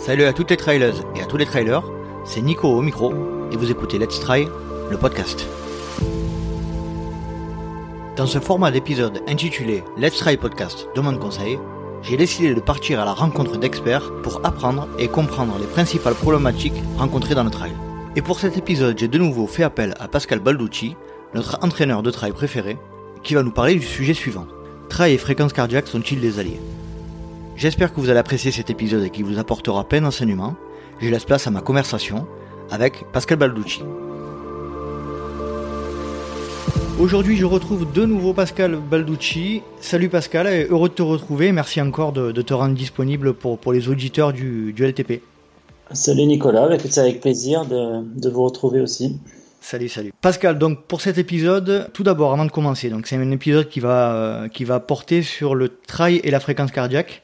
Salut à toutes les trailers et à tous les trailers, c'est Nico au micro et vous écoutez Let's Try, le podcast. Dans ce format d'épisode intitulé Let's Try Podcast demande conseil, j'ai décidé de partir à la rencontre d'experts pour apprendre et comprendre les principales problématiques rencontrées dans le trail. Et pour cet épisode, j'ai de nouveau fait appel à Pascal Balducci, notre entraîneur de trail préféré, qui va nous parler du sujet suivant. Trail et fréquences cardiaques sont-ils des alliés? J'espère que vous allez apprécier cet épisode et qu'il vous apportera plein d'enseignements. Je laisse place à ma conversation avec Pascal Balducci. Aujourd'hui, je retrouve de nouveau Pascal Balducci. Salut Pascal, heureux de te retrouver. Merci encore de, te rendre disponible pour, pour les auditeurs du, LTP. Salut Nicolas, c'est avec plaisir de, de vous retrouver aussi. Salut, salut. Pascal, donc pour cet épisode, tout d'abord, avant de commencer, donc c'est un épisode qui va, euh, qui va porter sur le trail et la fréquence cardiaque.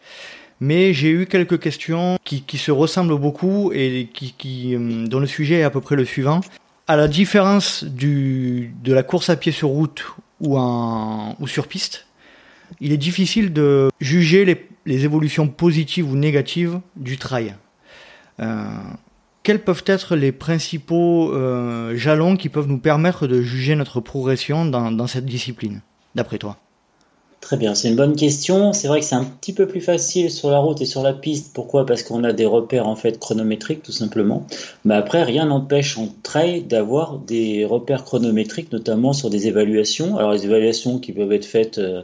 Mais j'ai eu quelques questions qui, qui, se ressemblent beaucoup et qui, qui, euh, dont le sujet est à peu près le suivant. À la différence du, de la course à pied sur route ou, ou sur piste, il est difficile de juger les, les évolutions positives ou négatives du trail. Euh, quels peuvent être les principaux euh, jalons qui peuvent nous permettre de juger notre progression dans, cette discipline, d'après toi? Très bien, c'est une bonne question. C'est vrai que c'est un petit peu plus facile sur la route et sur la piste. Pourquoi? Parce qu'on a des repères en fait chronométriques tout simplement. Mais après, rien n'empêche en trail d'avoir des repères chronométriques, notamment sur des évaluations. Alors les évaluations qui peuvent être faites euh,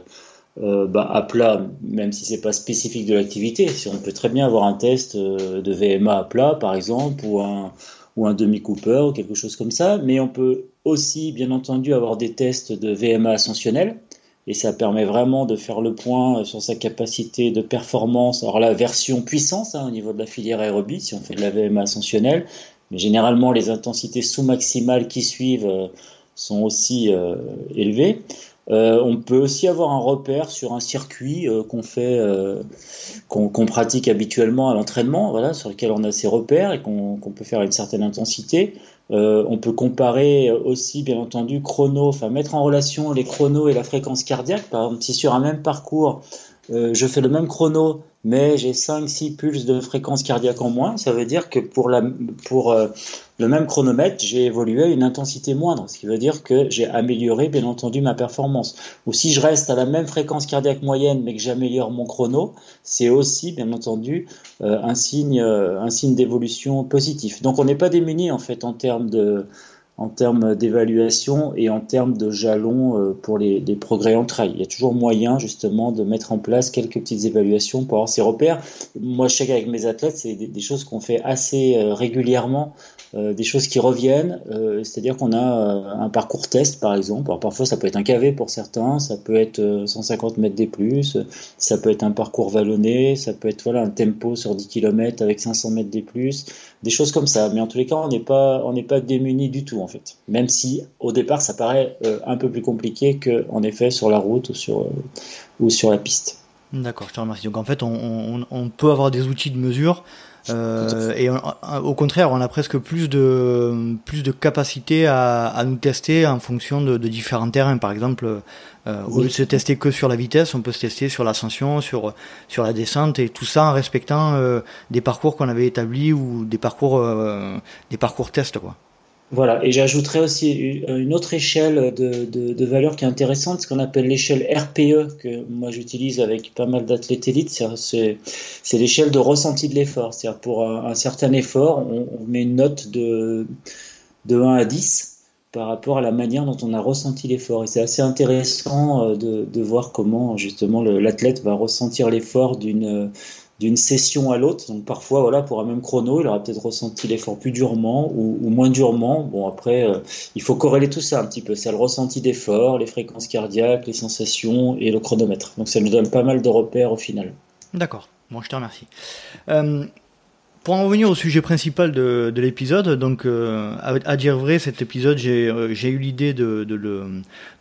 euh, bah, à plat, même si c'est pas spécifique de l'activité. Si on peut très bien avoir un test euh, de VMA à plat, par exemple, ou un, ou un demi-cooper, ou quelque chose comme ça, mais on peut aussi, bien entendu, avoir des tests de VMA ascensionnel, et ça permet vraiment de faire le point sur sa capacité de performance. Alors la version puissance hein, au niveau de la filière aérobie, si on fait de la VMA ascensionnelle, mais généralement les intensités sous-maximales qui suivent euh, sont aussi élevées. Euh, on peut aussi avoir un repère sur un circuit euh, qu'on fait, euh, qu'on pratique habituellement à l'entraînement, voilà, sur lequel on a ses repères et qu'on peut faire à une certaine intensité. on peut comparer aussi, bien entendu, chrono, enfin mettre en relation les chronos et la fréquence cardiaque. Par exemple, si sur un même parcours, je fais le même chrono mais j'ai 5-6 pulses de fréquence cardiaque en moins. Ça veut dire que pour, euh, le même chronomètre, j'ai évolué à une intensité moindre, ce qui veut dire que j'ai amélioré bien entendu ma performance. Ou si je reste à la même fréquence cardiaque moyenne, mais que j'améliore mon chrono, c'est aussi bien entendu euh, un signe, euh, signe d'évolution positif. Donc on n'est pas démuni en fait en termes de en termes d'évaluation et en termes de jalons euh, pour les, progrès en trail. Il y a toujours moyen justement de mettre en place quelques petites évaluations pour avoir ces repères. Moi, je sais qu'avec mes athlètes, c'est des, choses qu'on fait assez euh, régulièrement, euh, des choses qui reviennent. C'est-à-dire qu'on a un parcours test, par exemple. Alors parfois, ça peut être un KV pour certains, ça peut être 150 mètres des plus, ça peut être un parcours vallonné, ça peut être voilà un tempo sur 10 km avec 500 mètres des plus, des choses comme ça. Mais en tous les cas, on n'est pas on n'est pas démuni du tout en fait. Même si au départ ça paraît euh, un peu plus compliqué qu'en effet sur la route ou sur, euh, ou sur la piste. D'accord, je te remercie. Donc en fait, on, peut avoir des outils de mesure euh, et au contraire, on a presque plus de plus de capacité à, nous tester en fonction de, différents terrains. Par exemple, au lieu de se tester que sur la vitesse, on peut se tester sur l'ascension, sur sur la descente et tout ça en respectant des parcours qu'on avait établis ou des parcours des parcours tests quoi. Voilà, et j'ajouterais aussi une autre échelle de valeur qui est intéressante, ce qu'on appelle l'échelle RPE, que moi j'utilise avec pas mal d'athlètes élites, c'est l'échelle de ressenti de l'effort. C'est-à-dire pour un, certain effort, on, met une note de, de 1 à 10 par rapport à la manière dont on a ressenti l'effort. Et c'est assez intéressant euh, de, de, voir comment justement l'athlète va ressentir l'effort d'une d'une session à l'autre. Donc parfois, voilà, pour un même chrono, il aura peut-être ressenti l'effort plus durement ou, moins durement. Bon, après, euh, il faut corréler tout ça un petit peu. C'est le ressenti d'effort, les fréquences cardiaques, les sensations et le chronomètre. Donc ça nous donne pas mal de repères au final. D'accord. Bon, je te remercie. Euh, pour en revenir au sujet principal de, de l'épisode, donc euh, à, dire vrai, cet épisode, j'ai euh, eu l'idée de, de,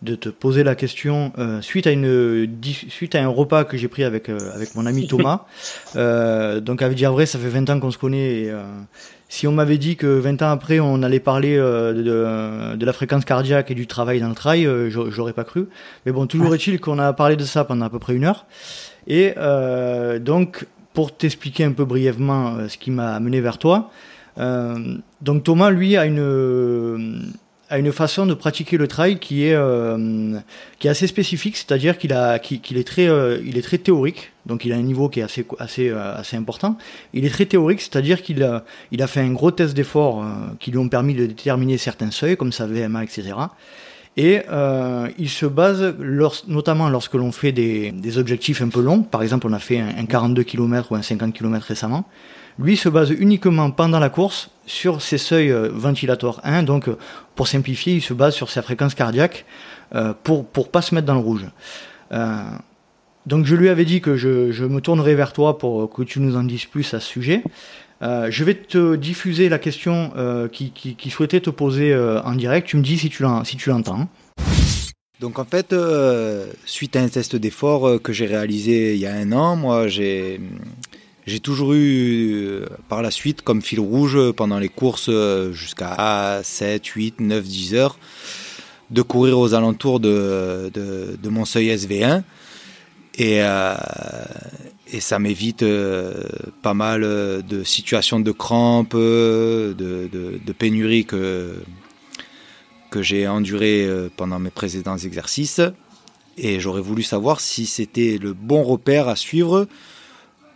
de te poser la question euh, suite à une suite à un repas que j'ai pris avec avec mon ami Thomas. donc à dire vrai, ça fait 20 ans qu'on se connaît. Et, si on m'avait dit que 20 ans après on allait parler de, de, la fréquence cardiaque et du travail dans le trail, j'aurais pas cru. Mais bon, toujours est-il qu'on a parlé de ça pendant à peu près une heure. Et donc pour t'expliquer un peu brièvement ce qui m'a amené vers toi, donc Thomas, lui, a une, a une façon de pratiquer le trail qui est, qui est assez spécifique, c'est-à-dire qu'il a, qu'il est très, il est très théorique, donc il a un niveau qui est assez, assez, assez important. Il est très théorique, c'est-à-dire qu'il a, il a fait un gros test d'effort qui lui ont permis de déterminer certains seuils, comme sa VMA, etc. Et euh, il se base, notamment lorsque l'on fait des, des, objectifs un peu longs, par exemple on a fait un, 42 km ou un 50 km récemment, lui se base uniquement pendant la course sur ses seuils euh, ventilatoires 1, donc pour simplifier, il se base sur sa fréquence cardiaque euh, pour pour pas se mettre dans le rouge. Euh, donc je lui avais dit que je, je, me tournerai vers toi pour que tu nous en dises plus à ce sujet. Euh, je vais te diffuser la question euh, qui, souhaitait te poser euh, en direct. Tu me dis si tu l'entends. Donc en fait, suite à un test d'effort que j'ai réalisé il y a un an, moi j'ai toujours eu par la suite comme fil rouge pendant les courses jusqu'à 7, 8, 9, 10 heures de courir aux alentours de mon seuil SV1. Et, et ça m'évite euh, pas mal euh, de situations de crampes, euh, de, de, de pénurie que, j'ai enduré pendant mes précédents exercices. Et j'aurais voulu savoir si c'était le bon repère à suivre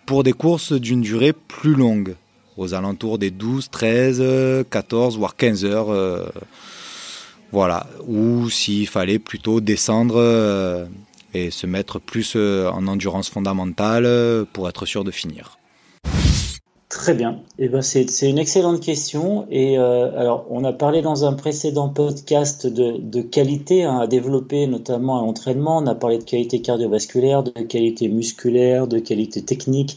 pour des courses d'une durée plus longue, aux alentours des 12, 13, 14, voire 15 heures. voilà, ou s'il fallait plutôt descendre et se mettre plus euh, en endurance fondamentale euh, pour être sûr de finir. Très bien. Eh ben c'est, une excellente question. Et euh, alors, on a parlé dans un précédent podcast de, qualité hein, à développer, notamment à l'entraînement. On a parlé de qualité cardiovasculaire, de qualité musculaire, de qualité technique.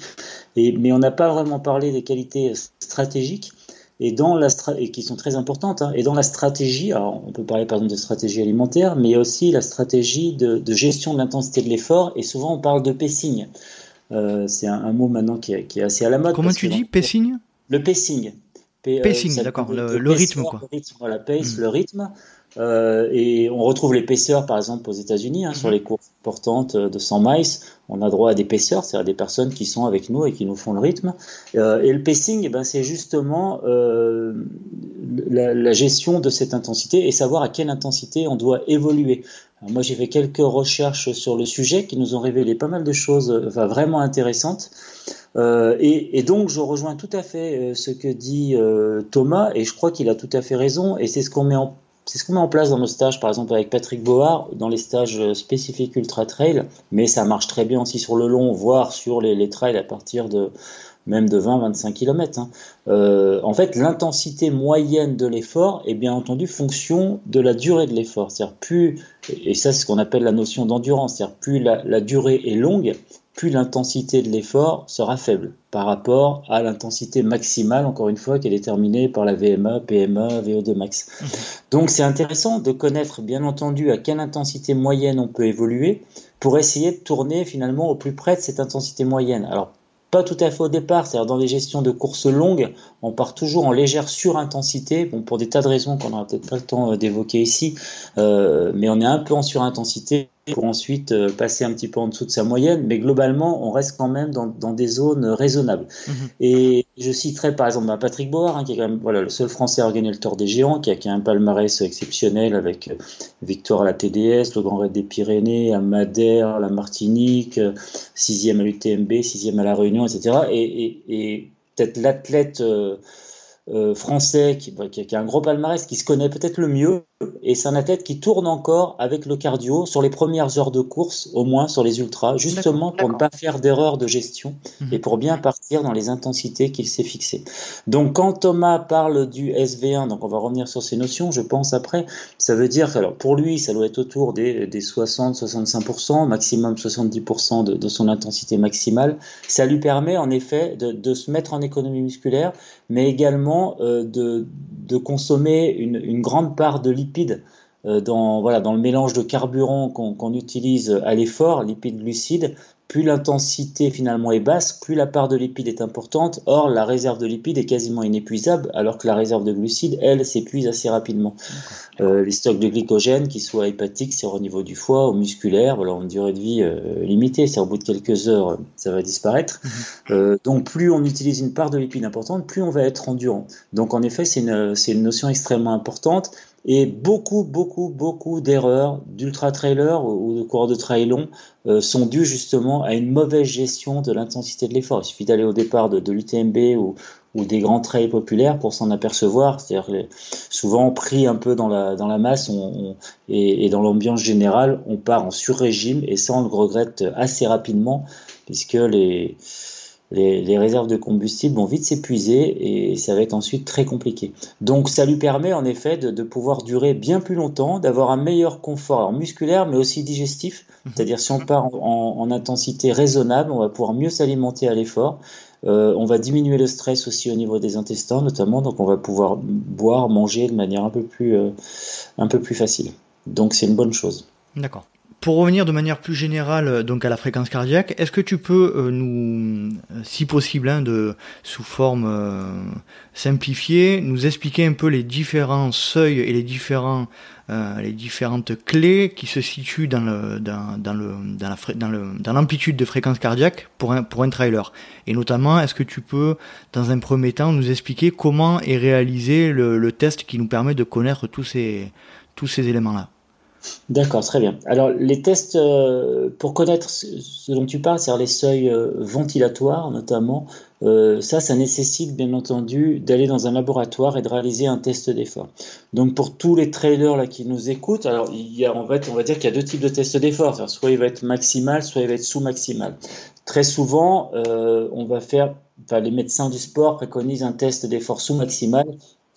Et, mais on n'a pas vraiment parlé des qualités stratégiques et dans la et qui sont très importantes. Hein, et dans la stratégie, alors on peut parler par exemple de stratégie alimentaire, mais aussi la stratégie de, de gestion de l'intensité de l'effort. Et souvent on parle de pacing. Euh, c'est un, un, mot maintenant qui est, qui est, assez à la mode. Comment tu dis pacing? Le pacing. Euh, pacing, d'accord, le, le, rythme quoi. Le rythme, voilà, pace, hmm. le rythme. Euh, et on retrouve l'épaisseur, par exemple, aux États-Unis, hein, sur mhm. les courses importantes de 100 miles. On a droit à des pacers, c'est-à-dire des personnes qui sont avec nous et qui nous font le rythme. Euh, et le pacing, eh ben, c'est justement euh, la, gestion de cette intensité et savoir à quelle intensité on doit évoluer. Moi, j'ai fait quelques recherches sur le sujet qui nous ont révélé pas mal de choses enfin, vraiment intéressantes. Euh, et, et, donc, je rejoins tout à fait ce que dit Thomas, et je crois qu'il a tout à fait raison, et c'est ce qu'on met en c'est ce qu'on met en place dans nos stages, par exemple avec Patrick Board, dans les stages spécifiques Ultra Trail, mais ça marche très bien aussi sur le long, voire sur les, trails à partir de même de 20-25 km. Hein. Euh, en fait, l'intensité moyenne de l'effort est bien entendu fonction de la durée de l'effort. C'est-à-dire plus, et ça c'est ce qu'on appelle la notion d'endurance, c'est-à-dire plus la durée est longue, plus l'intensité de l'effort sera faible par rapport à l'intensité maximale, encore une fois, qui est déterminée par la VMA, PMA, VO2 max. Mhm. Donc c'est intéressant de connaître, bien entendu, à quelle intensité moyenne on peut évoluer pour essayer de tourner finalement au plus près de cette intensité moyenne. Alors pas tout à fait au départ, c'est-à-dire dans les gestions de courses longues, on part toujours en légère surintensité, bon, pour des tas de raisons qu'on n'aura peut-être pas le temps euh, d'évoquer ici, euh, mais on est un peu en surintensité pour ensuite euh, passer un petit peu en dessous de sa moyenne, mais globalement, on reste quand même dans, dans des zones raisonnables. Mhm. Et je citerai par exemple bah, Patrick Board, hein, qui est quand même voilà, le seul Français à gagner le Tour des Géants, qui a, qui a un palmarès exceptionnel avec euh, victoire à la TDS, le Grand Raid des Pyrénées, à Madère, la Martinique, euh, sixième à l'UTMB, sixième à la Réunion, etc. Et, et, et peut-être l'athlète euh, français qui, qui, a un gros palmarès, qui se connaît peut-être le mieux, et c'est un athlète qui tourne encore avec le cardio sur les premières heures de course, au moins sur les ultras, justement pour ne pas faire d'erreur de gestion mhm. et pour bien partir dans les intensités qu'il s'est fixées. Donc quand Thomas parle du SV1, donc on va revenir sur ces notions, je pense après, ça veut dire que alors pour lui, ça doit être autour des, des 60-65%, maximum 70% de, de, son intensité maximale. Ça lui permet en effet de, de se mettre en économie musculaire, mais également euh, de, de consommer une, une grande part de lipides euh, dans, voilà, dans le mélange de carburant qu'on utilise à l'effort, lipides glucides, plus l'intensité finalement est basse, plus la part de lipides est importante. Or, la réserve de lipides est quasiment inépuisable, alors que la réserve de glucides, elle, s'épuise assez rapidement. Euh, les stocks de glycogène, qu'ils soient hépatiques, c'est au niveau du foie, ou musculaire, voilà, ont une durée de vie euh, limitée, c'est au bout de quelques heures, ça va disparaître. Mhm. Euh, donc, plus on utilise une part de lipides importante, plus on va être endurant. Donc, en effet, c'est une, une notion extrêmement importante. Et beaucoup, beaucoup, beaucoup d'erreurs d'ultra-trailer ou de coureurs de trail long euh, sont dues justement à une mauvaise gestion de l'intensité de l'effort. Il suffit d'aller au départ de, l'UTMB ou, ou, des grands trails populaires pour s'en apercevoir. C'est-à-dire souvent pris un peu dans la, dans la masse on, et, et, dans l'ambiance générale, on part en sur-régime et ça on le regrette assez rapidement puisque les les, réserves de combustible vont vite s'épuiser et ça va être ensuite très compliqué. Donc ça lui permet en effet de, pouvoir durer bien plus longtemps, d'avoir un meilleur confort musculaire mais aussi digestif. Mhm. C'est-à-dire si on part en, intensité raisonnable, on va pouvoir mieux s'alimenter à l'effort. Euh, on va diminuer le stress aussi au niveau des intestins notamment, donc on va pouvoir boire, manger de manière un peu plus, euh, un peu plus facile. Donc c'est une bonne chose. D'accord. Pour revenir de manière plus générale euh, donc à la fréquence cardiaque, est-ce que tu peux euh, nous, euh, si possible, hein, de sous forme simplifiée, nous expliquer un peu les différents seuils et les différents les différentes clés qui se situent dans le dans, dans le dans la dans le dans l'amplitude de fréquence cardiaque pour un pour un trailer? Et notamment est-ce que tu peux dans un premier temps nous expliquer comment est réalisé le, le test qui nous permet de connaître tous ces tous ces éléments là D'accord, très bien. Alors, les tests, euh, pour connaître ce dont tu parles, c'est-à-dire les seuils euh, ventilatoires notamment, euh, ça, ça nécessite bien entendu d'aller dans un laboratoire et de réaliser un test d'effort. Donc, pour tous les trailers là, qui nous écoutent, alors, il y a, en fait, on va dire qu'il y a deux types de tests d'effort. Soit il va être maximal, soit il va être sous-maximal. Très souvent, on va faire, enfin, les médecins du sport préconisent un test d'effort sous-maximal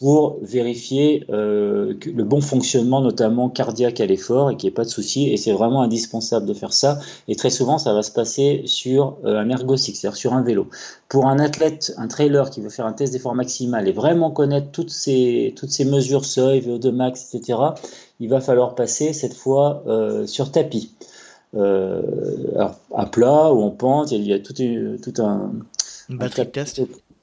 pour vérifier euh, le bon fonctionnement, notamment cardiaque à l'effort, et qu'il n'y ait pas de souci. Et c'est vraiment indispensable de faire ça. Et très souvent, ça va se passer sur euh, un ergocycle, c'est-à-dire sur un vélo. Pour un athlète, un trailer qui veut faire un test d'effort maximal et vraiment connaître toutes ces, toutes ces mesures seuil, VO2 max, etc., il va falloir passer cette fois euh, sur tapis. alors, à plat ou en pente, il y a tout, tout un, une batterie de test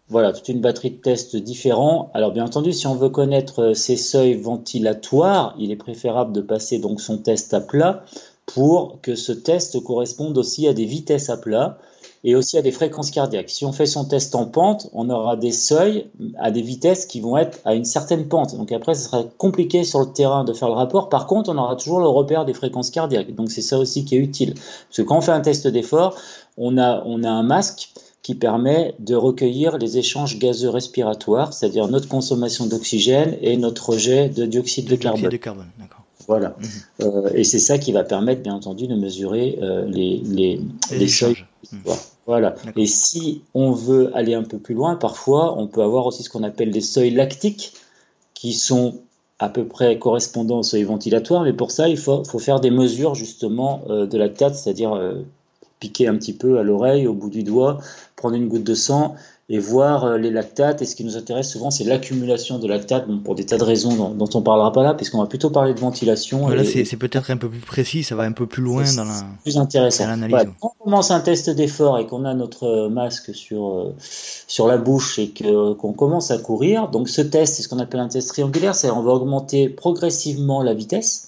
voilà, toute une batterie de tests différents. Alors bien entendu, si on veut connaître euh, ces seuils ventilatoires, il est préférable de passer donc son test à plat pour que ce test corresponde aussi à des vitesses à plat et aussi à des fréquences cardiaques. Si on fait son test en pente, on aura des seuils à des vitesses qui vont être à une certaine pente. Donc après, ce sera compliqué sur le terrain de faire le rapport. Par contre, on aura toujours le repère des fréquences cardiaques. Donc c'est ça aussi qui est utile. Parce que quand on fait un test d'effort, on a, on a un masque qui permet de recueillir les échanges gazeux respiratoires, c'est-à-dire notre consommation d'oxygène et notre rejet de dioxyde de, carbone. De carbone voilà. Mhm. Euh, et c'est ça qui va permettre, bien entendu, de mesurer euh, les, les, les, seuils. Mhm. Voilà. Et si on veut aller un peu plus loin, parfois, on peut avoir aussi ce qu'on appelle des seuils lactiques, qui sont à peu près correspondants aux seuils ventilatoires, mais pour ça, il faut, faut faire des mesures justement euh, de lactate, c'est-à-dire piquer un petit peu à l'oreille, au bout du doigt, prendre une goutte de sang et voir euh, les lactates. Et ce qui nous intéresse souvent, c'est l'accumulation de lactates, pour des tas de raisons dont, on ne parlera pas là, puisqu'on va plutôt parler de ventilation. Là, c'est peut-être un peu plus précis, ça va un peu plus loin dans la plus intéressant. Quand on commence un test d'effort et qu'on a notre masque sur, euh, sur la bouche et qu'on commence à courir, donc ce test, c'est ce qu'on appelle un test triangulaire, c'est on va augmenter progressivement la vitesse.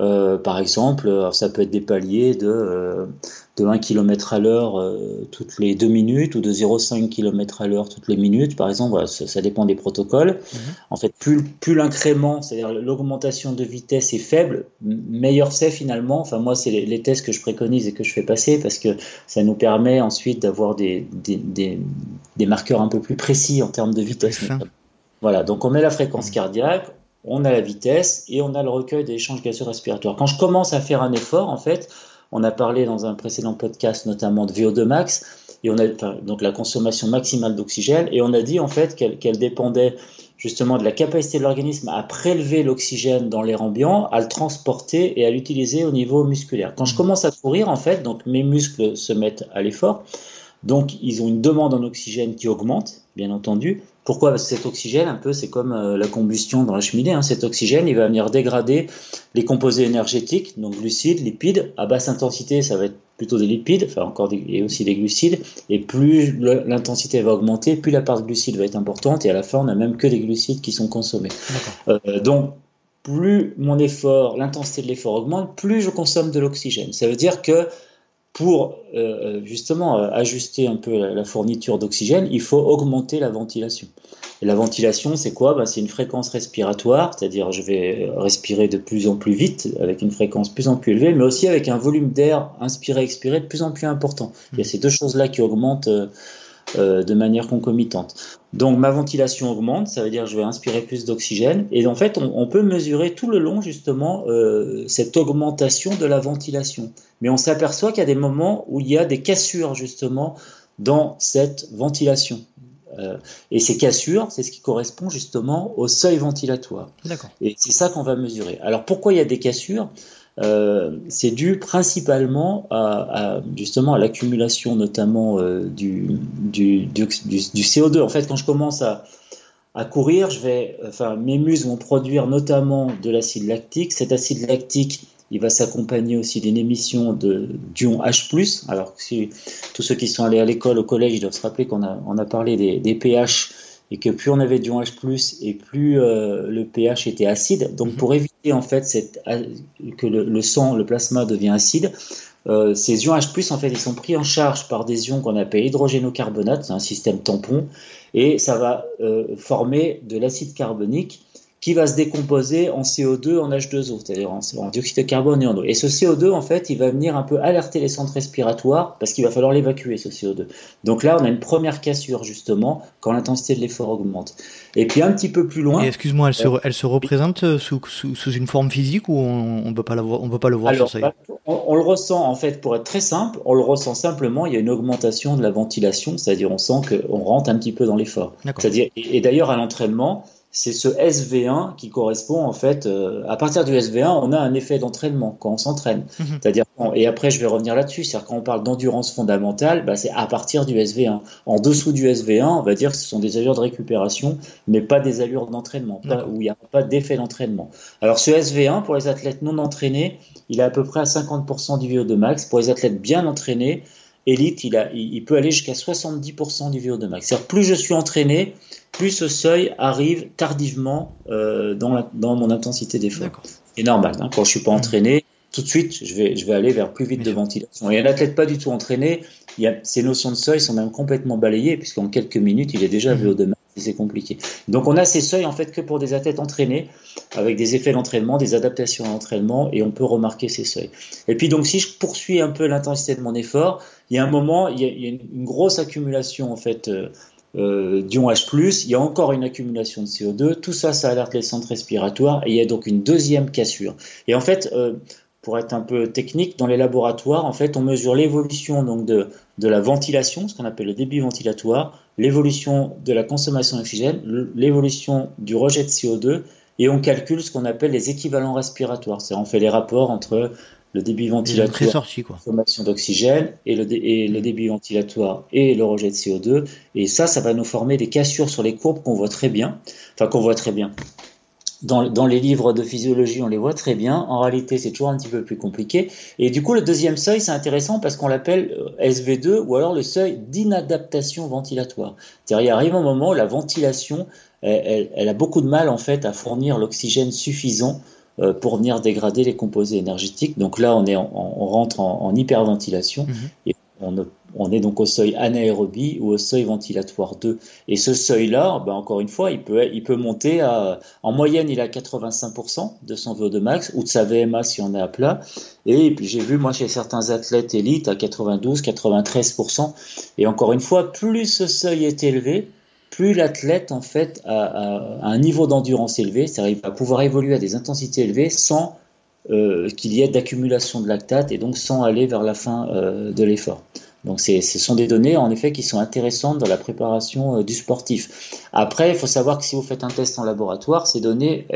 Euh, par exemple, ça peut être des paliers de de 1 km à l'heure euh, toutes les 2 minutes ou de 0,5 km à l'heure toutes les minutes, par exemple, ça, dépend des protocoles. Mhm. En fait, plus, plus l'incrément, c'est-à-dire l'augmentation de vitesse est faible, meilleur c'est finalement. Enfin, moi, c'est les, tests que je préconise et que je fais passer parce que ça nous permet ensuite d'avoir des, des, des, marqueurs un peu plus précis en termes de vitesse. Voilà, donc on met la fréquence mhm. cardiaque, on a la vitesse et on a le recueil des échanges gazeux respiratoires. Quand je commence à faire un effort, en fait, on a parlé dans un précédent podcast notamment de VO2 max, et on a donc la consommation maximale d'oxygène, et on a dit en fait qu'elle dépendait justement de la capacité de l'organisme à prélever l'oxygène dans l'air ambiant, à le transporter et à l'utiliser au niveau musculaire. Quand je commence à courir, en fait, donc mes muscles se mettent à l'effort, Donc, ils ont une demande en oxygène qui augmente, bien entendu. Pourquoi Parce que cet oxygène, un peu, c'est comme euh, la combustion dans la cheminée. Hein. Cet oxygène, il va venir dégrader les composés énergétiques, donc glucides, lipides. À basse intensité, ça va être plutôt des lipides, enfin encore des, et aussi des glucides. Et plus l'intensité va augmenter, plus la part de glucides va être importante. Et à la fin, on n'a même que des glucides qui sont consommés. Euh, donc, plus mon effort, l'intensité de l'effort augmente, plus je consomme de l'oxygène. Ça veut dire que pour euh, euh, justement euh, ajuster un peu la, fourniture d'oxygène, il faut augmenter la ventilation. La ventilation, c'est quoi? Ben, C'est une fréquence respiratoire, c'est-à-dire je vais respirer de plus en plus vite, avec une fréquence de plus en plus élevée, mais aussi avec un volume d'air inspiré-expiré de plus en plus important. Il y a ces deux choses-là qui augmentent de manière concomitante. Donc ma ventilation augmente, ça veut dire que je vais inspirer plus d'oxygène. Et en fait, on, peut mesurer tout le long justement euh, cette augmentation de la ventilation. Mais on s'aperçoit qu'il y a des moments où il y a des cassures justement dans cette ventilation. Euh, et ces cassures, c'est ce qui correspond justement au seuil ventilatoire. Et c'est ça qu'on va mesurer. Alors pourquoi il y a des cassures? Euh, c'est dû principalement à, justement à l'accumulation notamment euh, du, du, du, du, CO2. En fait, quand je commence à, à courir, je vais, enfin, mes muscles vont produire notamment de l'acide lactique. Cet acide lactique, il va s'accompagner aussi d'une émission de d'ion H+. Alors, si, tous ceux qui sont allés à l'école, au collège, doivent se rappeler qu'on a, on a parlé des, des pH et que plus on avait du H+, et plus euh, le pH était acide. Donc, mhm. pour éviter en fait cette, que le, sang, le plasma devient acide, euh, ces ions H+, en fait, ils sont pris en charge par des ions qu'on appelle hydrogénocarbonate, c'est un système tampon, et ça va euh, former de l'acide carbonique qui va se décomposer en CO2, en H2O, c'est-à-dire en, dioxyde de carbone et en eau. Et ce CO2, en fait, il va venir un peu alerter les centres respiratoires parce qu'il va falloir l'évacuer, ce CO2. Donc là, on a une première cassure, justement, quand l'intensité de l'effort augmente. Et puis un petit peu plus loin. excuse-moi, elle, se, euh, elle se représente euh, sous, sous, une forme physique ou on ne peut, pas on peut pas le voir Alors, sur bah, on, on, le ressent, en fait, pour être très simple, on le ressent simplement, il y a une augmentation de la ventilation, c'est-à-dire on sent qu'on rentre un petit peu dans l'effort. C'est-à-dire, et d'ailleurs, à l'entraînement, c'est ce SV1 qui correspond en fait, euh, à partir du SV1, on a un effet d'entraînement quand on s'entraîne. Mhm. C'est-à-dire, et après je vais revenir là-dessus, c'est-à-dire quand on parle d'endurance fondamentale, bah, c'est à partir du SV1. En dessous du SV1, on va dire que ce sont des allures de récupération, mais pas des allures d'entraînement, où il n'y a pas d'effet d'entraînement. Alors ce SV1, pour les athlètes non entraînés, il est à peu près à 50% du VO2 max. Pour les athlètes bien entraînés, élite, il, a, il peut aller jusqu'à 70% du VO2 max. C'est-à-dire plus je suis entraîné, plus ce seuil arrive tardivement euh, dans, dans, mon intensité d'effort. C'est normal. Hein, quand je suis pas mmh. entraîné, tout de suite, je vais, je vais aller vers plus vite de ventilation. Et un athlète pas du tout entraîné, il y a, ces notions de seuil sont même complètement balayées, puisqu'en quelques minutes, il est déjà vu au demain c'est compliqué. Donc on a ces seuils en fait que pour des athlètes entraînés, avec des effets d'entraînement, des adaptations à l'entraînement, et on peut remarquer ces seuils. Et puis donc si je poursuis un peu l'intensité de mon effort, il y a un moment, il y a, une, grosse accumulation en fait euh, euh, d'ion H+, il y a encore une accumulation de CO2, tout ça, ça alerte les centres respiratoires, et il y a donc une deuxième cassure. Et en fait, euh, pour être un peu technique, dans les laboratoires, en fait, on mesure l'évolution donc de, de la ventilation, ce qu'on appelle le débit ventilatoire, l'évolution de la consommation d'oxygène, l'évolution du rejet de CO2, et on calcule ce qu'on appelle les équivalents respiratoires. C'est-à-dire on fait les rapports entre le débit ventilatoire, sorti, quoi. consommation d'oxygène et le, et le débit ventilatoire et le rejet de CO2. Et ça, ça va nous former des cassures sur les courbes qu'on voit très bien. Enfin, qu'on voit très bien. Dans, dans, les livres de physiologie, on les voit très bien. En réalité, c'est toujours un petit peu plus compliqué. Et du coup, le deuxième seuil, c'est intéressant parce qu'on l'appelle euh, SV2 ou alors le seuil d'inadaptation ventilatoire. C'est-à-dire, il arrive un moment où la ventilation, elle, elle, a beaucoup de mal en fait à fournir l'oxygène suffisant pour venir dégrader les composés énergétiques. Donc là, on, est on rentre en, hyperventilation mhm. et on, on, est donc au seuil anaérobie ou au seuil ventilatoire 2. Et ce seuil-là, ben encore une fois, il peut, il peut monter à, en moyenne, il a 85% de son VO2 max ou de sa VMA si on est à plat. Et puis j'ai vu, moi, chez certains athlètes élites, à 92, 93%. Et encore une fois, plus ce seuil est élevé, plus l'athlète en fait a, un niveau d'endurance élevé, c'est-à-dire va pouvoir évoluer à des intensités élevées sans euh, qu'il y ait d'accumulation de lactate et donc sans aller vers la fin euh, de l'effort. Donc ce sont des données en effet qui sont intéressantes dans la préparation euh, du sportif. Après, il faut savoir que si vous faites un test en laboratoire, ces données,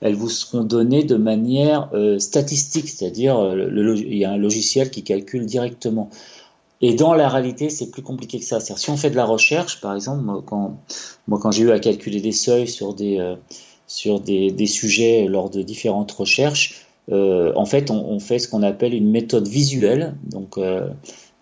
elles vous seront données de manière statistique, c'est-à-dire il y a un logiciel qui calcule directement. Et dans la réalité, c'est plus compliqué que ça. si on fait de la recherche, par exemple, moi, quand, moi, quand j'ai eu à calculer des seuils sur des, euh, sur des, des, sujets lors de différentes recherches, euh, en fait, on, on, fait ce qu'on appelle une méthode visuelle. Donc, euh,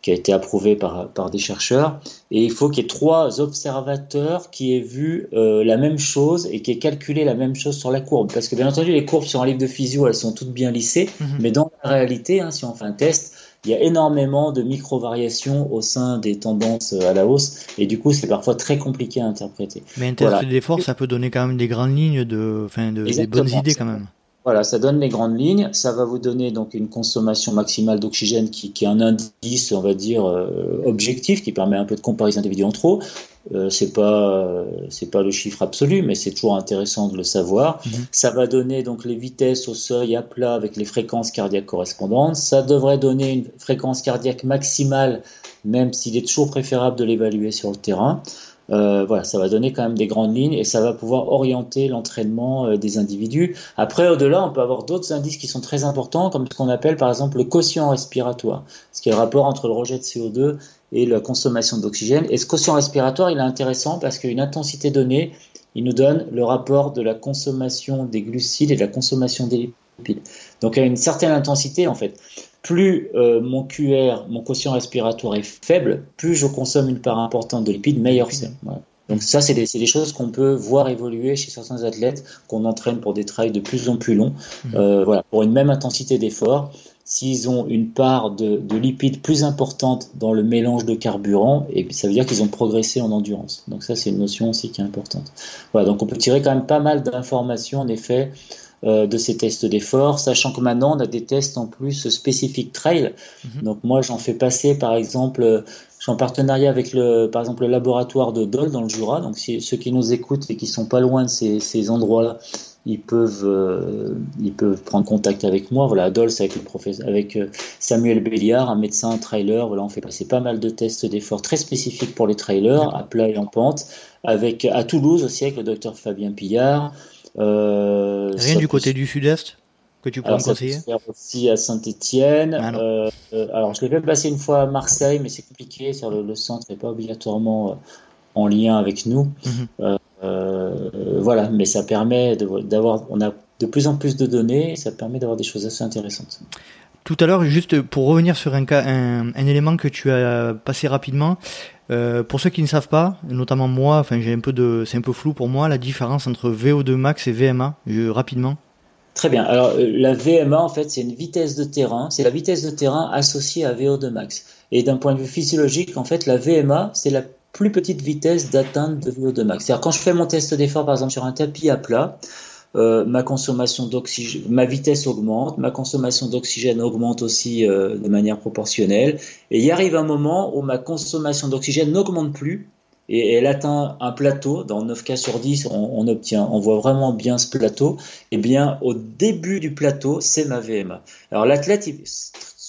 qui a été approuvé par, par des chercheurs. Et il faut qu'il y ait trois observateurs qui aient vu la même chose et qui aient calculé la même chose sur la courbe. Parce que bien entendu, les courbes sur un livre de physio, elles sont toutes bien lissées, mhm. mais dans la réalité, hein, si on fait un test, il y a énormément de micro-variations au sein des tendances à la hausse, et du coup, c'est parfois très compliqué à interpréter. Mais un test d'effort, ça peut donner quand même des grandes lignes, de, enfin, de, des bonnes idées quand même. Voilà, ça donne les grandes lignes. Ça va vous donner donc une consommation maximale d'oxygène qui, qui, est un indice, on va dire, euh, objectif, qui permet un peu de comparaison individuelle entre eux. Euh, c'est pas c'est pas le chiffre absolu, mais c'est toujours intéressant de le savoir. Mhm. Ça va donner donc les vitesses au seuil à plat avec les fréquences cardiaques correspondantes. Ça devrait donner une fréquence cardiaque maximale, même s'il est toujours préférable de l'évaluer sur le terrain. Euh, voilà, ça va donner quand même des grandes lignes et ça va pouvoir orienter l'entraînement euh, des individus. Après, au-delà, on peut avoir d'autres indices qui sont très importants, comme ce qu'on appelle par exemple le quotient respiratoire, ce qui est le rapport entre le rejet de CO2 et la consommation d'oxygène. Et ce quotient respiratoire, il est intéressant parce qu'une intensité donnée, il nous donne le rapport de la consommation des glucides et de la consommation des lipides. Donc à une certaine intensité, en fait, plus euh, mon QR, mon quotient respiratoire est faible, plus je consomme une part importante de lipides, meilleur c'est. Donc ça, c'est des, des, choses qu'on peut voir évoluer chez certains athlètes qu'on entraîne pour des trails de plus en plus longs. Mmh. Euh, voilà, pour une même intensité d'effort, s'ils ont une part de, de, lipides plus importante dans le mélange de carburant, et ça veut dire qu'ils ont progressé en endurance. Donc ça, c'est une notion aussi qui est importante. Voilà, donc on peut tirer quand même pas mal d'informations en effet de ces tests d'effort, sachant que maintenant on a des tests en plus spécifiques trail. Mhm. Donc moi j'en fais passer par exemple, je suis en partenariat avec le, par exemple le laboratoire de Dole dans le Jura. Donc si, ceux qui nous écoutent et qui sont pas loin de ces, ces endroits-là, ils peuvent, euh, ils peuvent prendre contact avec moi. Voilà, Dole, c'est avec le professeur, avec euh, Samuel Béliard, un médecin trailer. Voilà, on fait passer pas mal de tests d'effort très spécifiques pour les trailers, à plat et en pente. Avec à Toulouse aussi avec le docteur Fabien Pillard. Euh, Rien du côté du sud-est que tu pourrais me conseiller aussi à Saint-Etienne. Ah euh, euh, alors, je l'ai même passé une fois à Marseille, mais c'est compliqué. Sur le, centre n'est pas obligatoirement en lien avec nous. Mhm. voilà, mais ça permet d'avoir. On a de plus en plus de données et ça permet d'avoir des choses assez intéressantes. Tout à l'heure, juste pour revenir sur un, élément que tu as passé rapidement, euh, pour ceux qui ne savent pas, notamment moi, enfin c'est un peu flou pour moi la différence entre VO2 max et VMA, rapidement. Très bien. Alors euh, la VMA en fait c'est une vitesse de terrain, c'est la vitesse de terrain associée à VO2 max. Et d'un point de vue physiologique, en fait la VMA c'est la plus petite vitesse d'atteinte de VO2 max. C'est-à-dire quand je fais mon test d'effort par exemple sur un tapis à plat, euh, ma vitesse augmente, ma consommation d'oxygène augmente aussi euh, de manière proportionnelle. Et il arrive un moment où ma consommation d'oxygène n'augmente plus et elle atteint un plateau. Dans 9 cas sur 10, on, obtient, on voit vraiment bien ce plateau. Et eh bien, au début du plateau, c'est ma VMA. Alors l'athlète,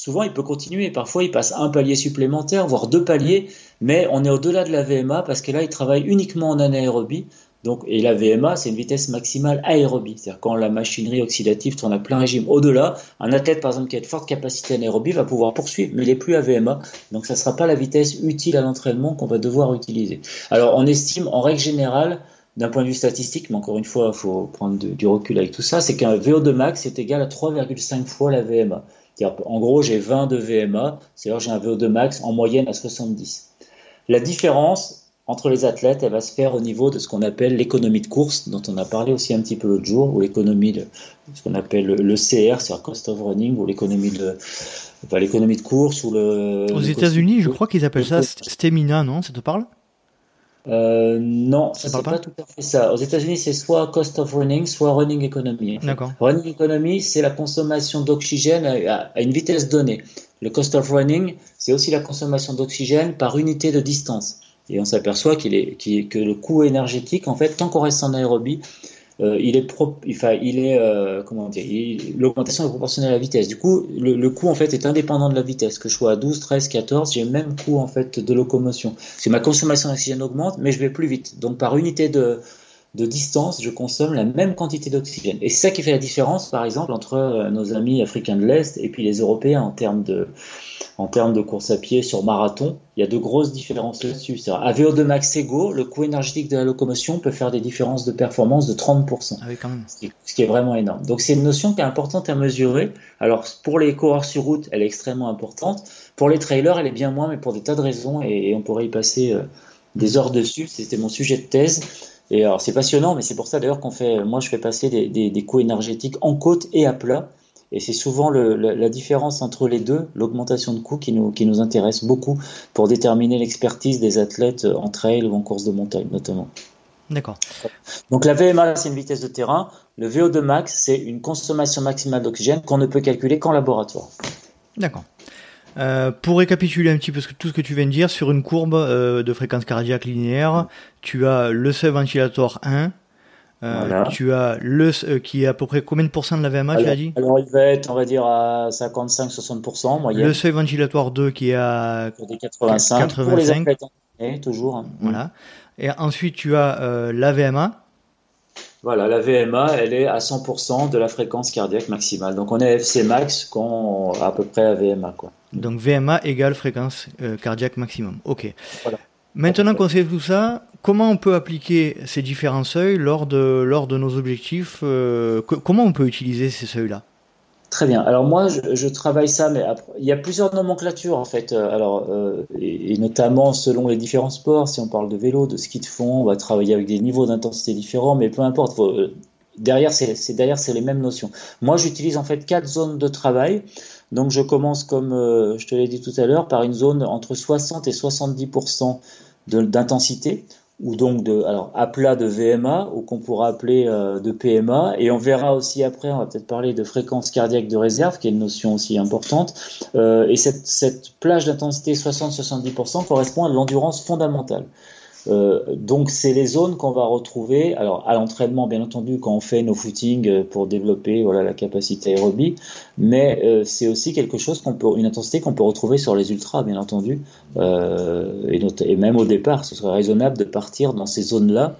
souvent, il peut continuer. Parfois, il passe un palier supplémentaire, voire deux paliers, mais on est au-delà de la VMA parce que là, il travaille uniquement en anaérobie. Donc, et la VMA, c'est une vitesse maximale aérobie, c'est-à-dire quand la machinerie oxydative tourne à plein régime. Au-delà, un athlète, par exemple, qui a de fortes capacités anaérobie va pouvoir poursuivre, mais il n'est plus à VMA, donc ça ne sera pas la vitesse utile à l'entraînement qu'on va devoir utiliser. Alors, on estime, en règle générale, d'un point de vue statistique, mais encore une fois, il faut prendre du recul avec tout ça, c'est qu'un VO2 max est égal à 3,5 fois la VMA. En gros, j'ai 20 de VMA, c'est-à-dire j'ai un VO2 max en moyenne à 70. La différence, entre les athlètes, elle va se faire au niveau de ce qu'on appelle l'économie de course, dont on a parlé aussi un petit peu l'autre jour, ou l'économie de ce qu'on appelle le CR, c'est-à-dire cost of running, ou l'économie de l'économie de course, ou le. Aux États-Unis, je crois qu'ils appellent ça stamina, non? Ça te parle? Euh, non, ça c'est pas, tout à fait ça. Aux États-Unis, c'est soit cost of running, soit running economy. D'accord. Running economy, c'est la consommation d'oxygène à, une vitesse donnée. Le cost of running, c'est aussi la consommation d'oxygène par unité de distance. Et on s'aperçoit qu'il est, que le coût énergétique, en fait, tant qu'on reste en aérobie, euh, il est, enfin, il est euh, comment dire, l'augmentation est proportionnelle à la vitesse. Du coup, le, coût en fait est indépendant de la vitesse. Que je sois à 12, 13, 14, j'ai le même coût en fait de locomotion. C'est ma consommation d'oxygène augmente, mais je vais plus vite. Donc par unité de de distance, je consomme la même quantité d'oxygène. Et c'est ça qui fait la différence, par exemple, entre euh, nos amis africains de l'Est et puis les Européens en termes de, en termes de course à pied sur marathon. Il y a de grosses différences là-dessus. À VO2 max égaux, le coût énergétique de la locomotion peut faire des différences de performance de 30%. Ah oui, quand même. Ce, qui est, vraiment énorme. Donc c'est une notion qui est importante à mesurer. Alors pour les coureurs sur route, elle est extrêmement importante. Pour les trailers, elle est bien moins, mais pour des tas de raisons, et, on pourrait y passer euh, des heures dessus. C'était mon sujet de thèse. Et alors c'est passionnant, mais c'est pour ça d'ailleurs qu'on fait, moi je fais passer des, des, coûts énergétiques en côte et à plat. Et c'est souvent le, la différence entre les deux, l'augmentation de coûts, qui nous, qui nous intéresse beaucoup pour déterminer l'expertise des athlètes en trail ou en course de montagne notamment. D'accord. Donc la VMA, c'est une vitesse de terrain. Le VO2 max, c'est une consommation maximale d'oxygène qu'on ne peut calculer qu'en laboratoire. D'accord. Euh, pour récapituler un petit peu tout ce que tu viens de dire, sur une courbe euh, de fréquence cardiaque linéaire, tu as le seuil ventilatoire 1, euh, tu as le qui est à peu près combien de pourcents de la VMA, tu as dit Alors il va être, on va dire, à 55-60% moyenne. Le seuil ventilatoire 2 qui est à pour des 85, 85. Pour les athlètes, toujours. Hein. Voilà. Et ensuite tu as la VMA. Voilà, la VMA, elle est à 100% de la fréquence cardiaque maximale. Donc on est FC max quand à peu près à VMA. Quoi. Donc VMA égale fréquence euh, cardiaque maximum. Ok. Maintenant qu'on sait tout ça, comment on peut appliquer ces différents seuils lors de, lors de nos objectifs euh, Comment on peut utiliser ces seuils-là? Très bien. Alors moi, je, travaille ça, mais il y a plusieurs nomenclatures en fait. Euh, alors, et, notamment selon les différents sports. Si on parle de vélo, de ski de fond, on va travailler avec des niveaux d'intensité différents, mais peu importe. derrière, c'est derrière, c'est les mêmes notions. Moi, j'utilise en fait quatre zones de travail. Donc je commence, comme euh, je te l'ai dit tout à l'heure, par une zone entre 60 et 70% d'intensité, ou donc de, alors, à plat de VMA, ou qu'on pourra appeler euh, de PMA, et on verra aussi après, on va peut-être parler de fréquence cardiaque de réserve, qui est une notion aussi importante, euh, et cette, cette plage d'intensité 60-70% correspond à l'endurance fondamentale. Euh, donc c'est les zones qu'on va retrouver. Alors à l'entraînement, bien entendu, quand on fait nos footings euh, pour développer voilà la capacité aérobie, mais euh, c'est aussi quelque chose qu'on peut, une intensité qu'on peut retrouver sur les ultras, bien entendu, et, même au départ, ce serait raisonnable de partir dans ces zones-là.